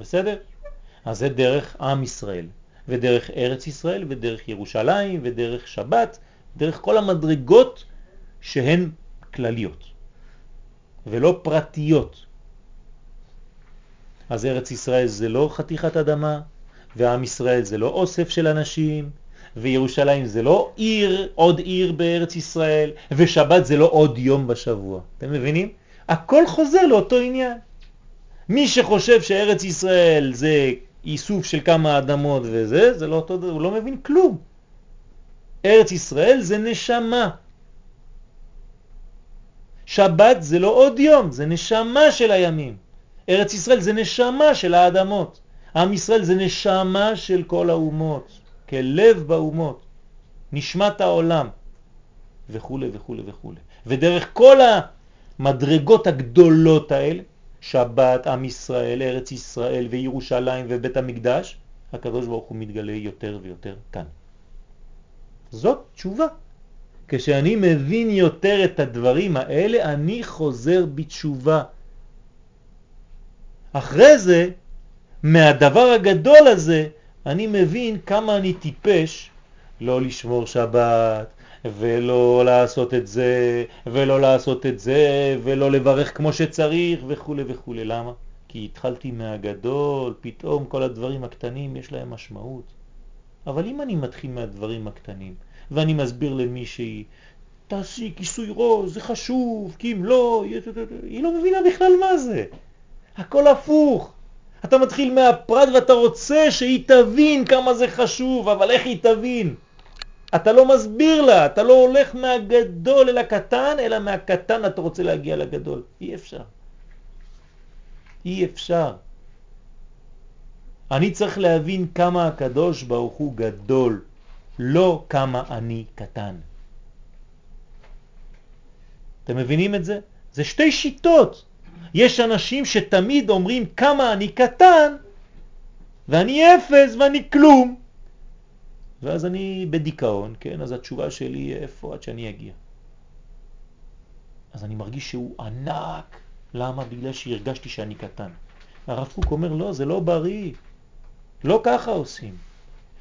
בסדר? אז זה דרך עם ישראל, ודרך ארץ ישראל, ודרך ירושלים, ודרך שבת, דרך כל המדרגות שהן כלליות, ולא פרטיות. אז ארץ ישראל זה לא חתיכת אדמה, ועם ישראל זה לא אוסף של אנשים, וירושלים זה לא עיר, עוד עיר בארץ ישראל, ושבת זה לא עוד יום בשבוע. אתם מבינים? הכל חוזר לאותו עניין. מי שחושב שארץ ישראל זה איסוף של כמה אדמות וזה, זה לא אותו, הוא לא מבין כלום. ארץ ישראל זה נשמה. שבת זה לא עוד יום, זה נשמה של הימים. ארץ ישראל זה נשמה של האדמות. עם ישראל זה נשמה של כל האומות. כלב באומות, נשמת העולם, וכו' וכו' וכו'. ודרך כל המדרגות הגדולות האלה, שבת, עם ישראל, ארץ ישראל וירושלים ובית המקדש, הקדוש ברוך הוא מתגלה יותר ויותר כאן. זאת תשובה. כשאני מבין יותר את הדברים האלה, אני חוזר בתשובה. אחרי זה, מהדבר הגדול הזה, אני מבין כמה אני טיפש לא לשמור שבת, ולא לעשות את זה, ולא לעשות את זה, ולא לברך כמו שצריך וכו' וכו'. למה? כי התחלתי מהגדול, פתאום כל הדברים הקטנים יש להם משמעות. אבל אם אני מתחיל מהדברים הקטנים, ואני מסביר למישהי, תעשי כיסוי ראש, זה חשוב, כי אם לא, היא לא מבינה בכלל מה זה. הכל הפוך. אתה מתחיל מהפרט ואתה רוצה שהיא תבין כמה זה חשוב, אבל איך היא תבין? אתה לא מסביר לה, אתה לא הולך מהגדול אל הקטן, אלא מהקטן אתה רוצה להגיע לגדול. אי אפשר. אי אפשר. אני צריך להבין כמה הקדוש ברוך הוא גדול, לא כמה אני קטן. אתם מבינים את זה? זה שתי שיטות. יש אנשים שתמיד אומרים כמה אני קטן ואני אפס ואני כלום. ואז אני בדיכאון, כן? אז התשובה שלי איפה עד שאני אגיע. אז אני מרגיש שהוא ענק. למה? בגלל שהרגשתי שאני קטן. הרב קוק אומר, לא, זה לא בריא. לא ככה עושים.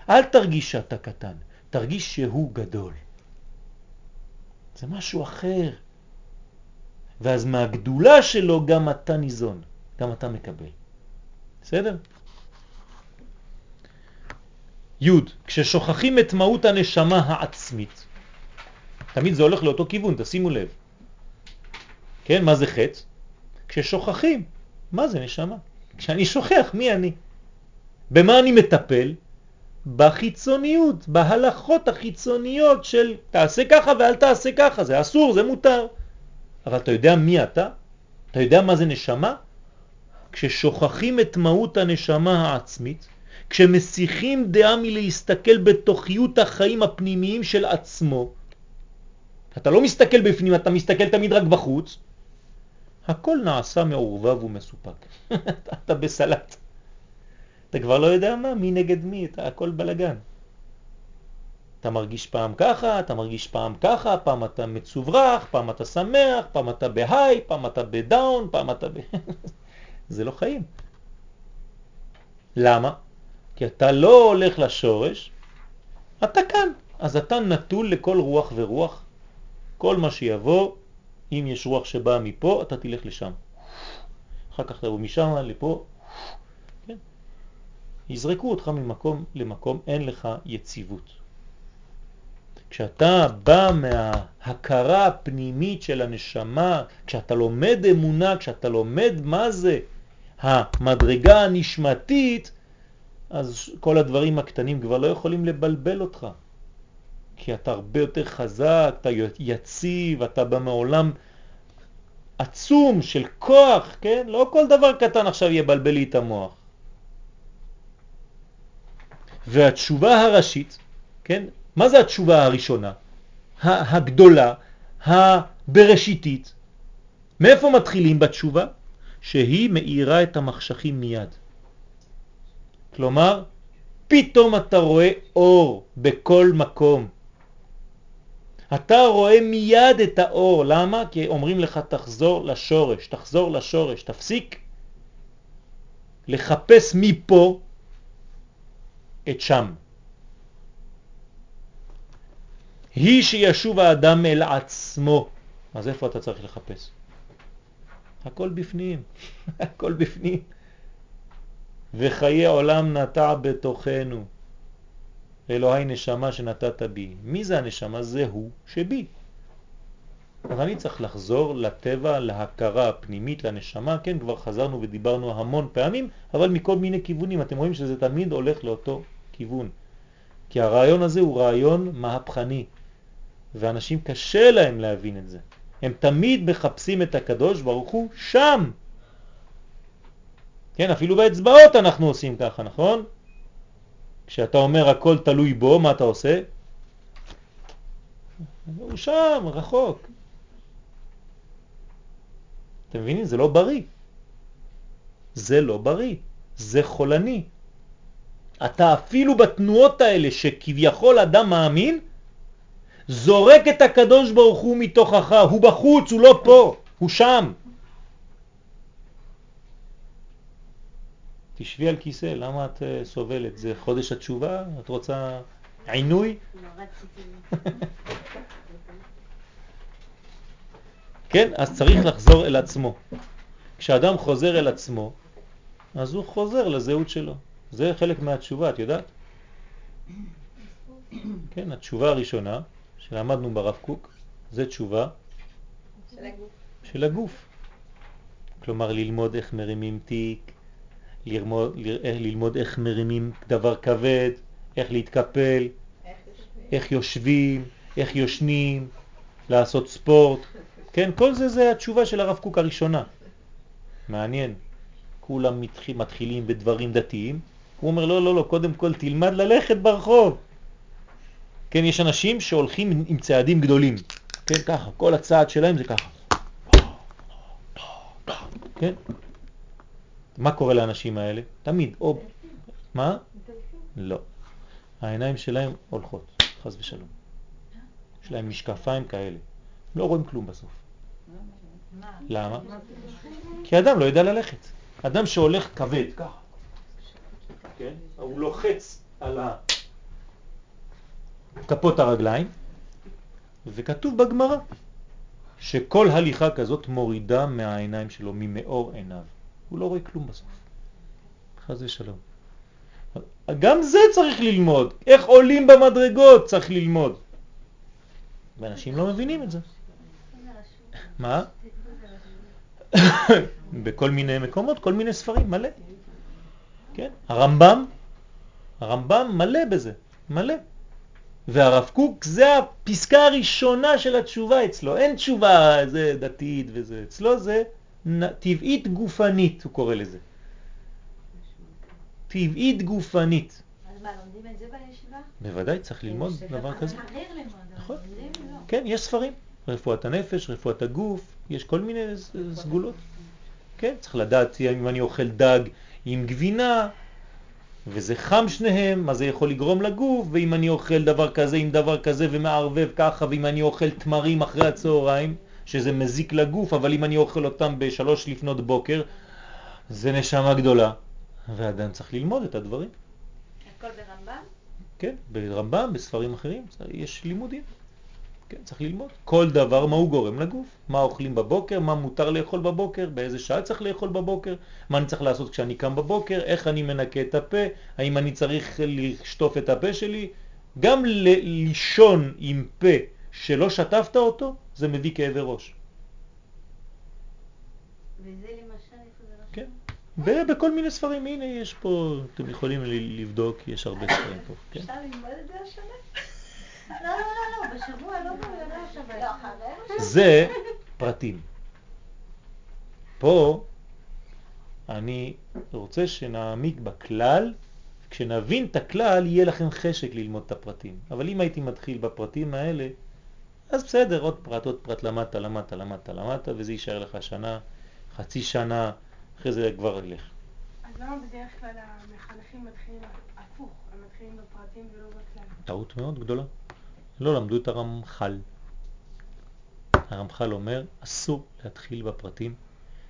אל תרגיש שאתה קטן, תרגיש שהוא גדול. זה משהו אחר. ואז מהגדולה שלו גם אתה ניזון, גם אתה מקבל. בסדר? י' כששוכחים את מהות הנשמה העצמית, תמיד זה הולך לאותו כיוון, תשימו לב. כן, מה זה חץ? כששוכחים, מה זה נשמה? כשאני שוכח מי אני. במה אני מטפל? בחיצוניות, בהלכות החיצוניות של תעשה ככה ואל תעשה ככה, זה אסור, זה מותר. אבל אתה יודע מי אתה? אתה יודע מה זה נשמה? כששוכחים את מהות הנשמה העצמית, כשמסיחים דעה מלהסתכל בתוכיות החיים הפנימיים של עצמו, אתה לא מסתכל בפנים, אתה מסתכל תמיד רק בחוץ, הכל נעשה מעורבב ומסופק. אתה בסלט. אתה כבר לא יודע מה, מי נגד מי, אתה הכל בלגן. אתה מרגיש פעם ככה, אתה מרגיש פעם ככה, פעם אתה מצוברח, פעם אתה שמח, פעם אתה בהיי, פעם אתה בדאון, פעם אתה ב... זה לא חיים. למה? כי אתה לא הולך לשורש, אתה כאן. אז אתה נטול לכל רוח ורוח. כל מה שיבוא, אם יש רוח שבאה מפה, אתה תלך לשם. אחר כך תבוא משם לפה, כן? יזרקו אותך ממקום למקום, אין לך יציבות. כשאתה בא מההכרה הפנימית של הנשמה, כשאתה לומד אמונה, כשאתה לומד מה זה המדרגה הנשמתית, אז כל הדברים הקטנים כבר לא יכולים לבלבל אותך. כי אתה הרבה יותר חזק, אתה יציב, אתה בא מעולם עצום של כוח, כן? לא כל דבר קטן עכשיו יבלבל לי את המוח. והתשובה הראשית, כן? מה זה התשובה הראשונה? הגדולה, הבראשיתית. מאיפה מתחילים בתשובה? שהיא מאירה את המחשכים מיד. כלומר, פתאום אתה רואה אור בכל מקום. אתה רואה מיד את האור. למה? כי אומרים לך תחזור לשורש, תחזור לשורש, תפסיק לחפש מפה את שם. היא שישוב האדם אל עצמו. אז איפה אתה צריך לחפש? הכל בפנים, הכל בפנים. וחיי עולם נטע בתוכנו. אלוהי נשמה שנתת בי. מי זה הנשמה? זה הוא שבי. אז אני צריך לחזור לטבע, להכרה הפנימית, לנשמה, כן, כבר חזרנו ודיברנו המון פעמים, אבל מכל מיני כיוונים, אתם רואים שזה תמיד הולך לאותו כיוון. כי הרעיון הזה הוא רעיון מהפכני, ואנשים קשה להם להבין את זה. הם תמיד מחפשים את הקדוש ברוך הוא שם. כן, אפילו באצבעות אנחנו עושים ככה, נכון? כשאתה אומר הכל תלוי בו, מה אתה עושה? הוא שם, רחוק. אתם מבינים? זה לא בריא. זה לא בריא, זה חולני. אתה אפילו בתנועות האלה שכביכול אדם מאמין, זורק את הקדוש ברוך הוא מתוכך, הוא בחוץ, הוא לא פה, הוא שם. תשבי על כיסא, למה את אה, סובלת? זה חודש התשובה? את רוצה עינוי? כן, אז צריך לחזור אל עצמו. כשאדם חוזר אל עצמו, אז הוא חוזר לזהות שלו. זה חלק מהתשובה, את יודעת? כן, התשובה הראשונה שלמדנו ברב קוק, זה תשובה של הגוף. של הגוף. כלומר, ללמוד איך מרימים תיק, ללמוד, ללמוד איך מרימים דבר כבד, איך להתקפל, איך יושבים, איך יושנים, לעשות ספורט. כן, כל זה זה התשובה של הרב קוק הראשונה. מעניין. כולם מתחיל, מתחילים בדברים דתיים. הוא אומר, לא, לא, לא, קודם כל תלמד ללכת ברחוב. כן, יש אנשים שהולכים עם צעדים גדולים. כן, ככה, כל הצעד שלהם זה ככה. כן? מה קורה לאנשים האלה? תמיד, או... מה? לא. העיניים שלהם הולכות, חז ושלום. יש להם משקפיים כאלה. לא רואים כלום בסוף. למה? כי אדם לא יודע ללכת. אדם שהולך כבד, ככה. כן? הוא לוחץ על כפות הרגליים, וכתוב בגמרא שכל הליכה כזאת מורידה מהעיניים שלו, ממאור עיניו. הוא לא רואה כלום בסוף. חז ושלום. גם זה צריך ללמוד. איך עולים במדרגות צריך ללמוד. ואנשים לא מבינים את זה. מה? בכל מיני מקומות, כל מיני ספרים, מלא. כן? הרמב"ם, הרמב"ם מלא בזה, מלא. והרב קוק זה הפסקה הראשונה של התשובה אצלו, אין תשובה זה דתית וזה, אצלו זה טבעית גופנית, הוא קורא לזה. טבעית גופנית. אז מה, לומדים את זה בישיבה? בוודאי, צריך ללמוד דבר כזה. נכון. לא. כן, יש ספרים, רפואת הנפש, רפואת הגוף, יש כל מיני סגולות. כן, צריך לדעת אם אני אוכל דג עם גבינה, וזה חם שניהם, מה זה יכול לגרום לגוף, ואם אני אוכל דבר כזה עם דבר כזה ומערבב ככה, ואם אני אוכל תמרים אחרי הצהריים, שזה מזיק לגוף, אבל אם אני אוכל אותם בשלוש לפנות בוקר, זה נשמה גדולה. ואדם צריך ללמוד את הדברים. הכל ברמב"ם? כן, ברמב"ם, בספרים אחרים, יש לימודים. כן, צריך ללמוד. כל דבר, מה הוא גורם לגוף, מה אוכלים בבוקר, מה מותר לאכול בבוקר, באיזה שעה צריך לאכול בבוקר, מה אני צריך לעשות כשאני קם בבוקר, איך אני מנקה את הפה, האם אני צריך לשטוף את הפה שלי. גם לישון עם פה שלא שטפת אותו, זה מביא כאבי ראש. וזה למשל איפה זה רשום? כן, בכל מיני ספרים, הנה יש פה, אתם יכולים לבדוק, יש הרבה ספרים פה. כן? אפשר ללמוד את זה השנה? לא, לא, לא, לא, בשבוע לא לא, זה פרטים. פה אני רוצה שנעמיק בכלל, כשנבין את הכלל יהיה לכם חשק ללמוד את הפרטים. אבל אם הייתי מתחיל בפרטים האלה, אז בסדר, עוד פרט, עוד פרט, למדת, למדת, למדת, למדת, וזה יישאר לך שנה, חצי שנה, אחרי זה כבר ילך. אז למה בדרך כלל המחנכים מתחילים הפוך, הם מתחילים בפרטים ולא בכלל? טעות מאוד גדולה. לא למדו את הרמח"ל. הרמח"ל אומר, אסור להתחיל בפרטים,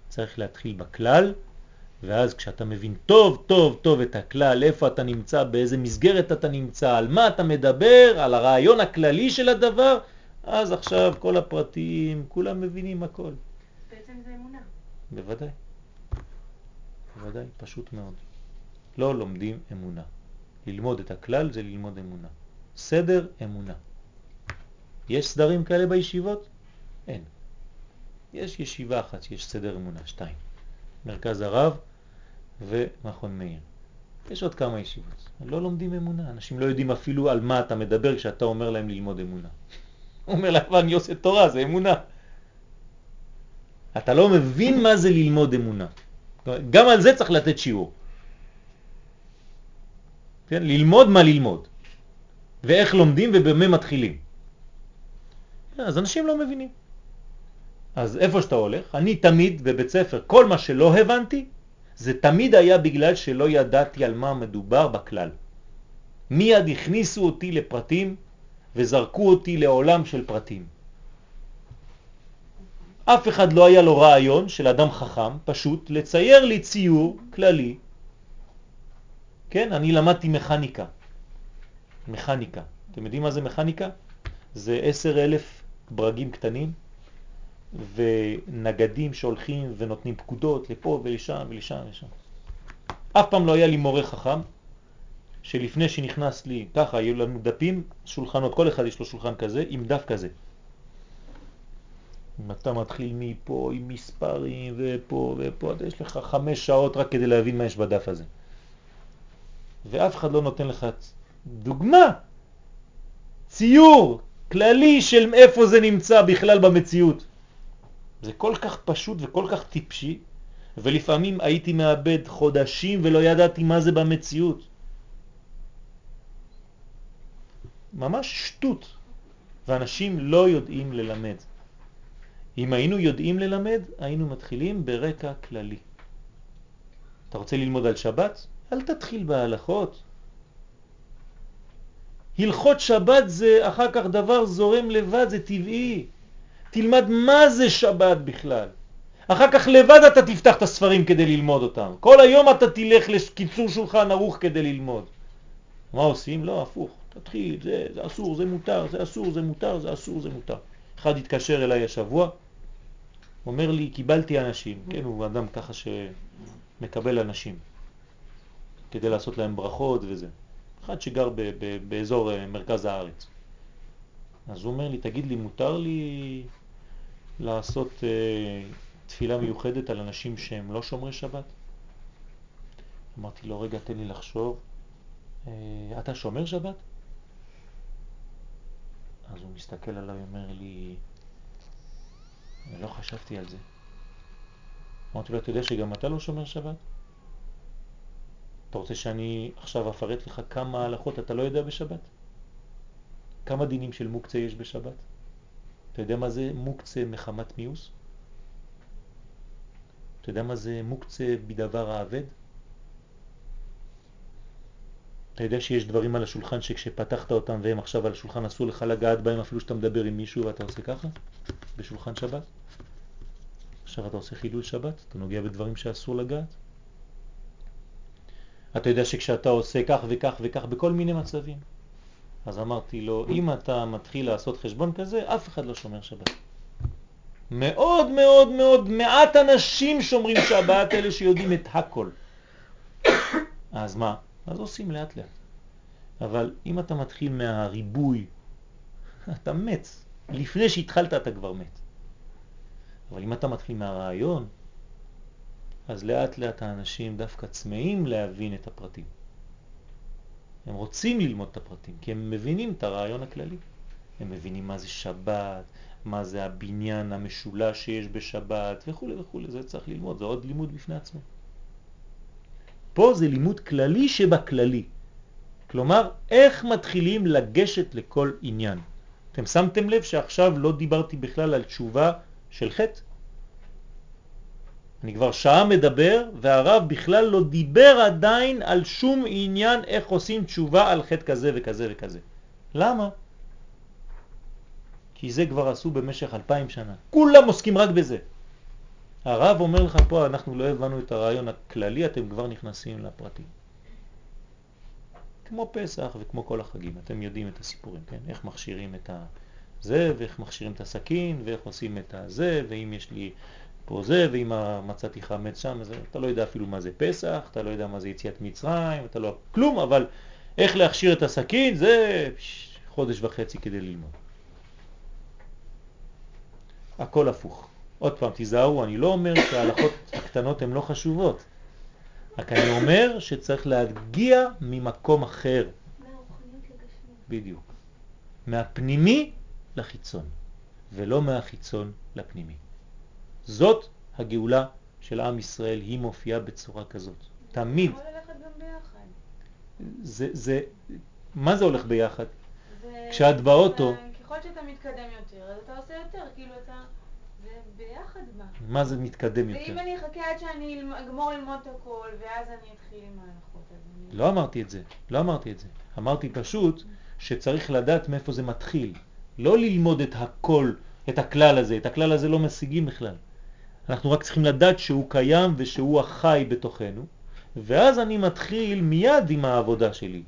צריך להתחיל בכלל, ואז כשאתה מבין טוב טוב טוב את הכלל, איפה אתה נמצא, באיזה מסגרת אתה נמצא, על מה אתה מדבר, על הרעיון הכללי של הדבר, אז עכשיו כל הפרטים, כולם מבינים הכל. בעצם זה אמונה. בוודאי. בוודאי, פשוט מאוד. לא לומדים אמונה. ללמוד את הכלל זה ללמוד אמונה. סדר אמונה. יש סדרים כאלה בישיבות? אין. יש ישיבה אחת שיש סדר אמונה, שתיים. מרכז הרב ומכון מאיר. יש עוד כמה ישיבות. לא לומדים אמונה, אנשים לא יודעים אפילו על מה אתה מדבר כשאתה אומר להם ללמוד אמונה. אומר להם, אני עושה תורה, זה אמונה. אתה לא מבין מה זה ללמוד אמונה. גם על זה צריך לתת שיעור. כן? ללמוד מה ללמוד, ואיך לומדים ובמה מתחילים. אז אנשים לא מבינים. אז איפה שאתה הולך, אני תמיד בבית ספר, כל מה שלא הבנתי, זה תמיד היה בגלל שלא ידעתי על מה מדובר בכלל. מיד הכניסו אותי לפרטים וזרקו אותי לעולם של פרטים. אף אחד לא היה לו רעיון של אדם חכם, פשוט לצייר לי ציור כללי כן, אני למדתי מכניקה. מכניקה. אתם יודעים מה זה מכניקה? זה עשר אלף ברגים קטנים ונגדים שהולכים ונותנים פקודות לפה ולשם ולשם ולשם. אף פעם לא היה לי מורה חכם שלפני שנכנס לי, ככה, היו לנו דפים, שולחנות, כל אחד יש לו שולחן כזה עם דף כזה. אם אתה מתחיל מפה עם מספרים ופה ופה, יש לך חמש שעות רק כדי להבין מה יש בדף הזה. ואף אחד לא נותן לך דוגמה, ציור כללי של איפה זה נמצא בכלל במציאות. זה כל כך פשוט וכל כך טיפשי, ולפעמים הייתי מאבד חודשים ולא ידעתי מה זה במציאות. ממש שטות, ואנשים לא יודעים ללמד. אם היינו יודעים ללמד, היינו מתחילים ברקע כללי. אתה רוצה ללמוד על שבת? אל תתחיל בהלכות. הלכות שבת זה אחר כך דבר זורם לבד, זה טבעי. תלמד מה זה שבת בכלל. אחר כך לבד אתה תפתח את הספרים כדי ללמוד אותם. כל היום אתה תלך לקיצור שולחן ערוך כדי ללמוד. מה עושים? לא, הפוך. תתחיל, זה, זה אסור, זה מותר, זה אסור, זה מותר, זה אסור, זה מותר. אחד התקשר אליי השבוע, אומר לי, קיבלתי אנשים, כן, הוא אדם ככה שמקבל אנשים, כדי לעשות להם ברכות וזה. אחד שגר ב, ב, באזור אה, מרכז הארץ. אז הוא אומר לי, תגיד לי, מותר לי לעשות uh, תפילה מיוחדת על אנשים שהם לא שומרי שבת? אמרתי לו, רגע, תן לי לחשוב. Uh, אתה שומר שבת? אז הוא מסתכל עליי, אומר לי, לא חשבתי על זה. אמרתי לו, אתה יודע שגם אתה לא שומר שבת? אתה רוצה שאני עכשיו אפרט לך כמה הלכות אתה לא יודע בשבת? כמה דינים של מוקצה יש בשבת? אתה יודע מה זה מוקצה מחמת מיוס? אתה יודע מה זה מוקצה בדבר העבד? אתה יודע שיש דברים על השולחן שכשפתחת אותם והם עכשיו על השולחן אסור לך לגעת בהם אפילו שאתה מדבר עם מישהו ואתה עושה ככה בשולחן שבת? עכשיו אתה עושה חילול שבת, אתה נוגע בדברים שאסור לגעת. אתה יודע שכשאתה עושה כך וכך וכך בכל מיני מצבים. אז אמרתי לו, אם אתה מתחיל לעשות חשבון כזה, אף אחד לא שומר שבת. מאוד מאוד מאוד מעט אנשים שומרים שבת, אלה שיודעים את הכל. אז מה? אז עושים לאט לאט. אבל אם אתה מתחיל מהריבוי, אתה מת. לפני שהתחלת אתה כבר מת. אבל אם אתה מתחיל מהרעיון, אז לאט לאט האנשים דווקא צמאים להבין את הפרטים. הם רוצים ללמוד את הפרטים, כי הם מבינים את הרעיון הכללי. הם מבינים מה זה שבת, מה זה הבניין המשולש שיש בשבת וכו' וכו', זה צריך ללמוד, זה עוד לימוד בפני עצמו. פה זה לימוד כללי שבכללי. כלומר, איך מתחילים לגשת לכל עניין. אתם שמתם לב שעכשיו לא דיברתי בכלל על תשובה של חטא? אני כבר שעה מדבר והרב בכלל לא דיבר עדיין על שום עניין איך עושים תשובה על חטא כזה וכזה וכזה. למה? כי זה כבר עשו במשך אלפיים שנה. כולם עוסקים רק בזה. הרב אומר לך פה, אנחנו לא הבנו את הרעיון הכללי, אתם כבר נכנסים לפרטים. כמו פסח וכמו כל החגים, אתם יודעים את הסיפורים, כן? איך מכשירים את זה, ואיך מכשירים את הסכין, ואיך עושים את הזה, ואם יש לי פה זה, ואם מצאתי חמץ שם, זה, אתה לא יודע אפילו מה זה פסח, אתה לא יודע מה זה יציאת מצרים, אתה לא... כלום, אבל איך להכשיר את הסכין, זה חודש וחצי כדי ללמוד. הכל הפוך. עוד פעם, תיזהרו, אני לא אומר שההלכות הקטנות הן לא חשובות, רק אני אומר שצריך להגיע ממקום אחר. בדיוק. מהפנימי לחיצון, ולא מהחיצון לפנימי. זאת הגאולה של עם ישראל, היא מופיעה בצורה כזאת. תמיד. זה זה, מה זה הולך ביחד? כשאת באוטו... ככל שאתה מתקדם יותר, אז אתה עושה יותר, כאילו אתה... ביחד בא. מה זה מתקדם יותר? ואם אני אחכה עד שאני אגמור ללמוד את הכל, ואז אני אתחיל עם ההלכות, אז אני... לא אמרתי את זה, לא אמרתי את זה. אמרתי פשוט שצריך לדעת מאיפה זה מתחיל. לא ללמוד את הכל, את הכלל הזה. את הכלל הזה לא משיגים בכלל. אנחנו רק צריכים לדעת שהוא קיים ושהוא החי בתוכנו, ואז אני מתחיל מיד עם העבודה שלי.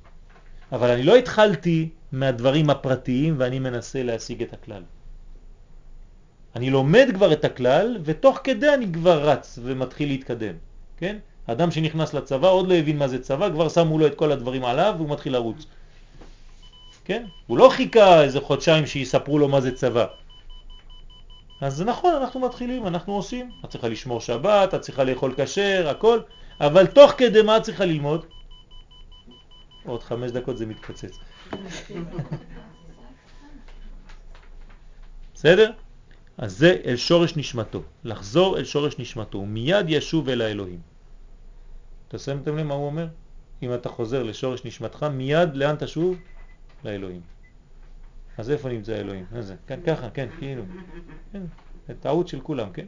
אבל אני לא התחלתי מהדברים הפרטיים ואני מנסה להשיג את הכלל. אני לומד כבר את הכלל ותוך כדי אני כבר רץ ומתחיל להתקדם, כן? אדם שנכנס לצבא עוד לא הבין מה זה צבא, כבר שמו לו את כל הדברים עליו והוא מתחיל לרוץ. כן? הוא לא חיכה איזה חודשיים שיספרו לו מה זה צבא. אז זה נכון, אנחנו מתחילים, אנחנו עושים. את צריכה לשמור שבת, את צריכה לאכול כשר, הכל, אבל תוך כדי מה את צריכה ללמוד? עוד חמש דקות זה מתפוצץ. בסדר? אז זה אל שורש נשמתו, לחזור אל שורש נשמתו, ומיד ישוב אל האלוהים. אתה שמתם לב מה הוא אומר? אם אתה חוזר לשורש נשמתך, מיד לאן תשוב? לאלוהים. אז איפה נמצא האלוהים? איזה? כן, ככה, כן, כאילו. כן, זה טעות של כולם, כן?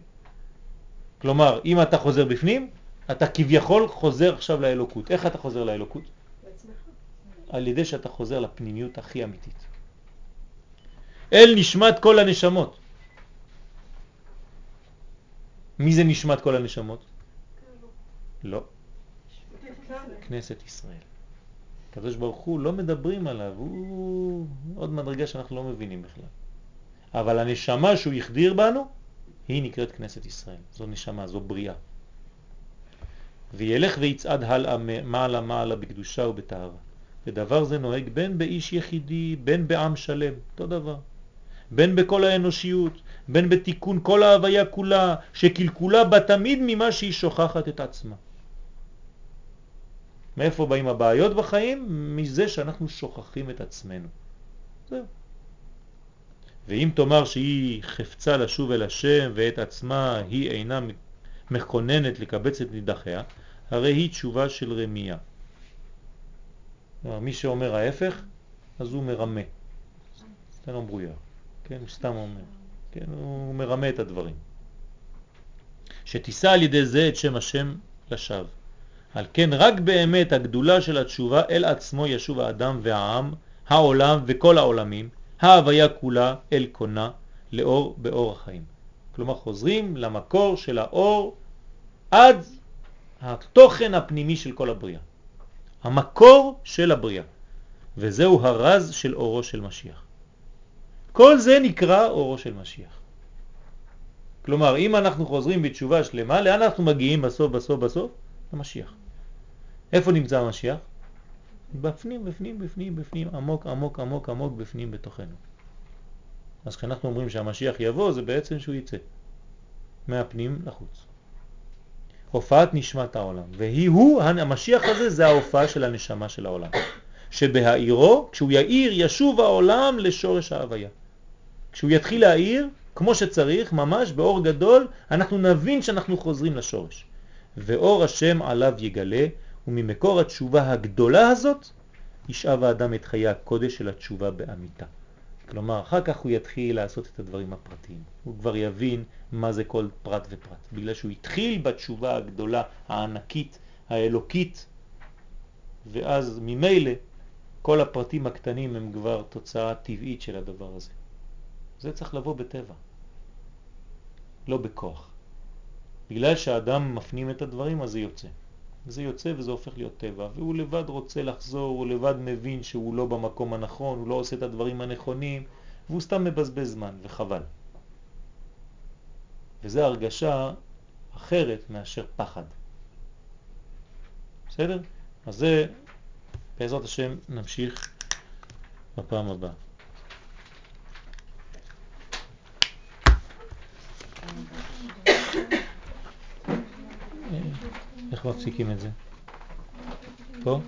כלומר, אם אתה חוזר בפנים, אתה כביכול חוזר עכשיו לאלוקות. איך אתה חוזר לאלוקות? על ידי שאתה חוזר לפנימיות הכי אמיתית. אל נשמת כל הנשמות. מי זה נשמת כל הנשמות? לא. כנסת ישראל. הקדוש ברוך הוא לא מדברים עליו, הוא עוד מדרגה שאנחנו לא מבינים בכלל. אבל הנשמה שהוא החדיר בנו, היא נקראת כנסת ישראל. זו נשמה, זו בריאה. וילך ויצעד הלאה מעלה מעלה בקדושה ובתארה. ודבר זה נוהג בין באיש יחידי, בין בעם שלם, אותו דבר. בין בכל האנושיות, בין בתיקון כל ההוויה כולה, שקלקולה בה תמיד ממה שהיא שוכחת את עצמה. מאיפה באים הבעיות בחיים? מזה שאנחנו שוכחים את עצמנו. זהו. ואם תאמר שהיא חפצה לשוב אל השם ואת עצמה היא אינה מכוננת לקבץ את נידחיה, הרי היא תשובה של רמייה. מי שאומר ההפך, אז הוא מרמה. לא מברויר. כן, סתם אומר. כן, הוא מרמה את הדברים. שתישא על ידי זה את שם השם לשווא. על כן רק באמת הגדולה של התשובה אל עצמו ישוב האדם והעם, העולם וכל העולמים, ההוויה כולה אל קונה לאור באור החיים. כלומר חוזרים למקור של האור עד התוכן הפנימי של כל הבריאה. המקור של הבריאה. וזהו הרז של אורו של משיח. כל זה נקרא אורו של משיח. כלומר, אם אנחנו חוזרים בתשובה שלמה, לאן אנחנו מגיעים בסוף בסוף בסוף? למשיח. איפה נמצא המשיח? בפנים, בפנים, בפנים, בפנים, עמוק, עמוק, עמוק, עמוק בפנים בתוכנו. אז כשאנחנו אומרים שהמשיח יבוא, זה בעצם שהוא יצא מהפנים לחוץ. הופעת נשמת העולם, והיא הוא, המשיח הזה זה ההופעה של הנשמה של העולם. שבהאירו, כשהוא יאיר, ישוב העולם לשורש ההוויה. כשהוא יתחיל להאיר, כמו שצריך, ממש באור גדול, אנחנו נבין שאנחנו חוזרים לשורש. ואור השם עליו יגלה, וממקור התשובה הגדולה הזאת, ישאב האדם את חיי הקודש של התשובה באמיתה. כלומר, אחר כך הוא יתחיל לעשות את הדברים הפרטיים. הוא כבר יבין מה זה כל פרט ופרט. בגלל שהוא התחיל בתשובה הגדולה, הענקית, האלוקית, ואז ממילא כל הפרטים הקטנים הם כבר תוצאה טבעית של הדבר הזה. זה צריך לבוא בטבע, לא בכוח. בגלל שהאדם מפנים את הדברים, אז זה יוצא. זה יוצא וזה הופך להיות טבע, והוא לבד רוצה לחזור, הוא לבד מבין שהוא לא במקום הנכון, הוא לא עושה את הדברים הנכונים, והוא סתם מבזבז זמן, וחבל. וזו הרגשה אחרת מאשר פחד. בסדר? אז זה, בעזרת השם, נמשיך בפעם הבאה. איך מפסיקים את זה? פה?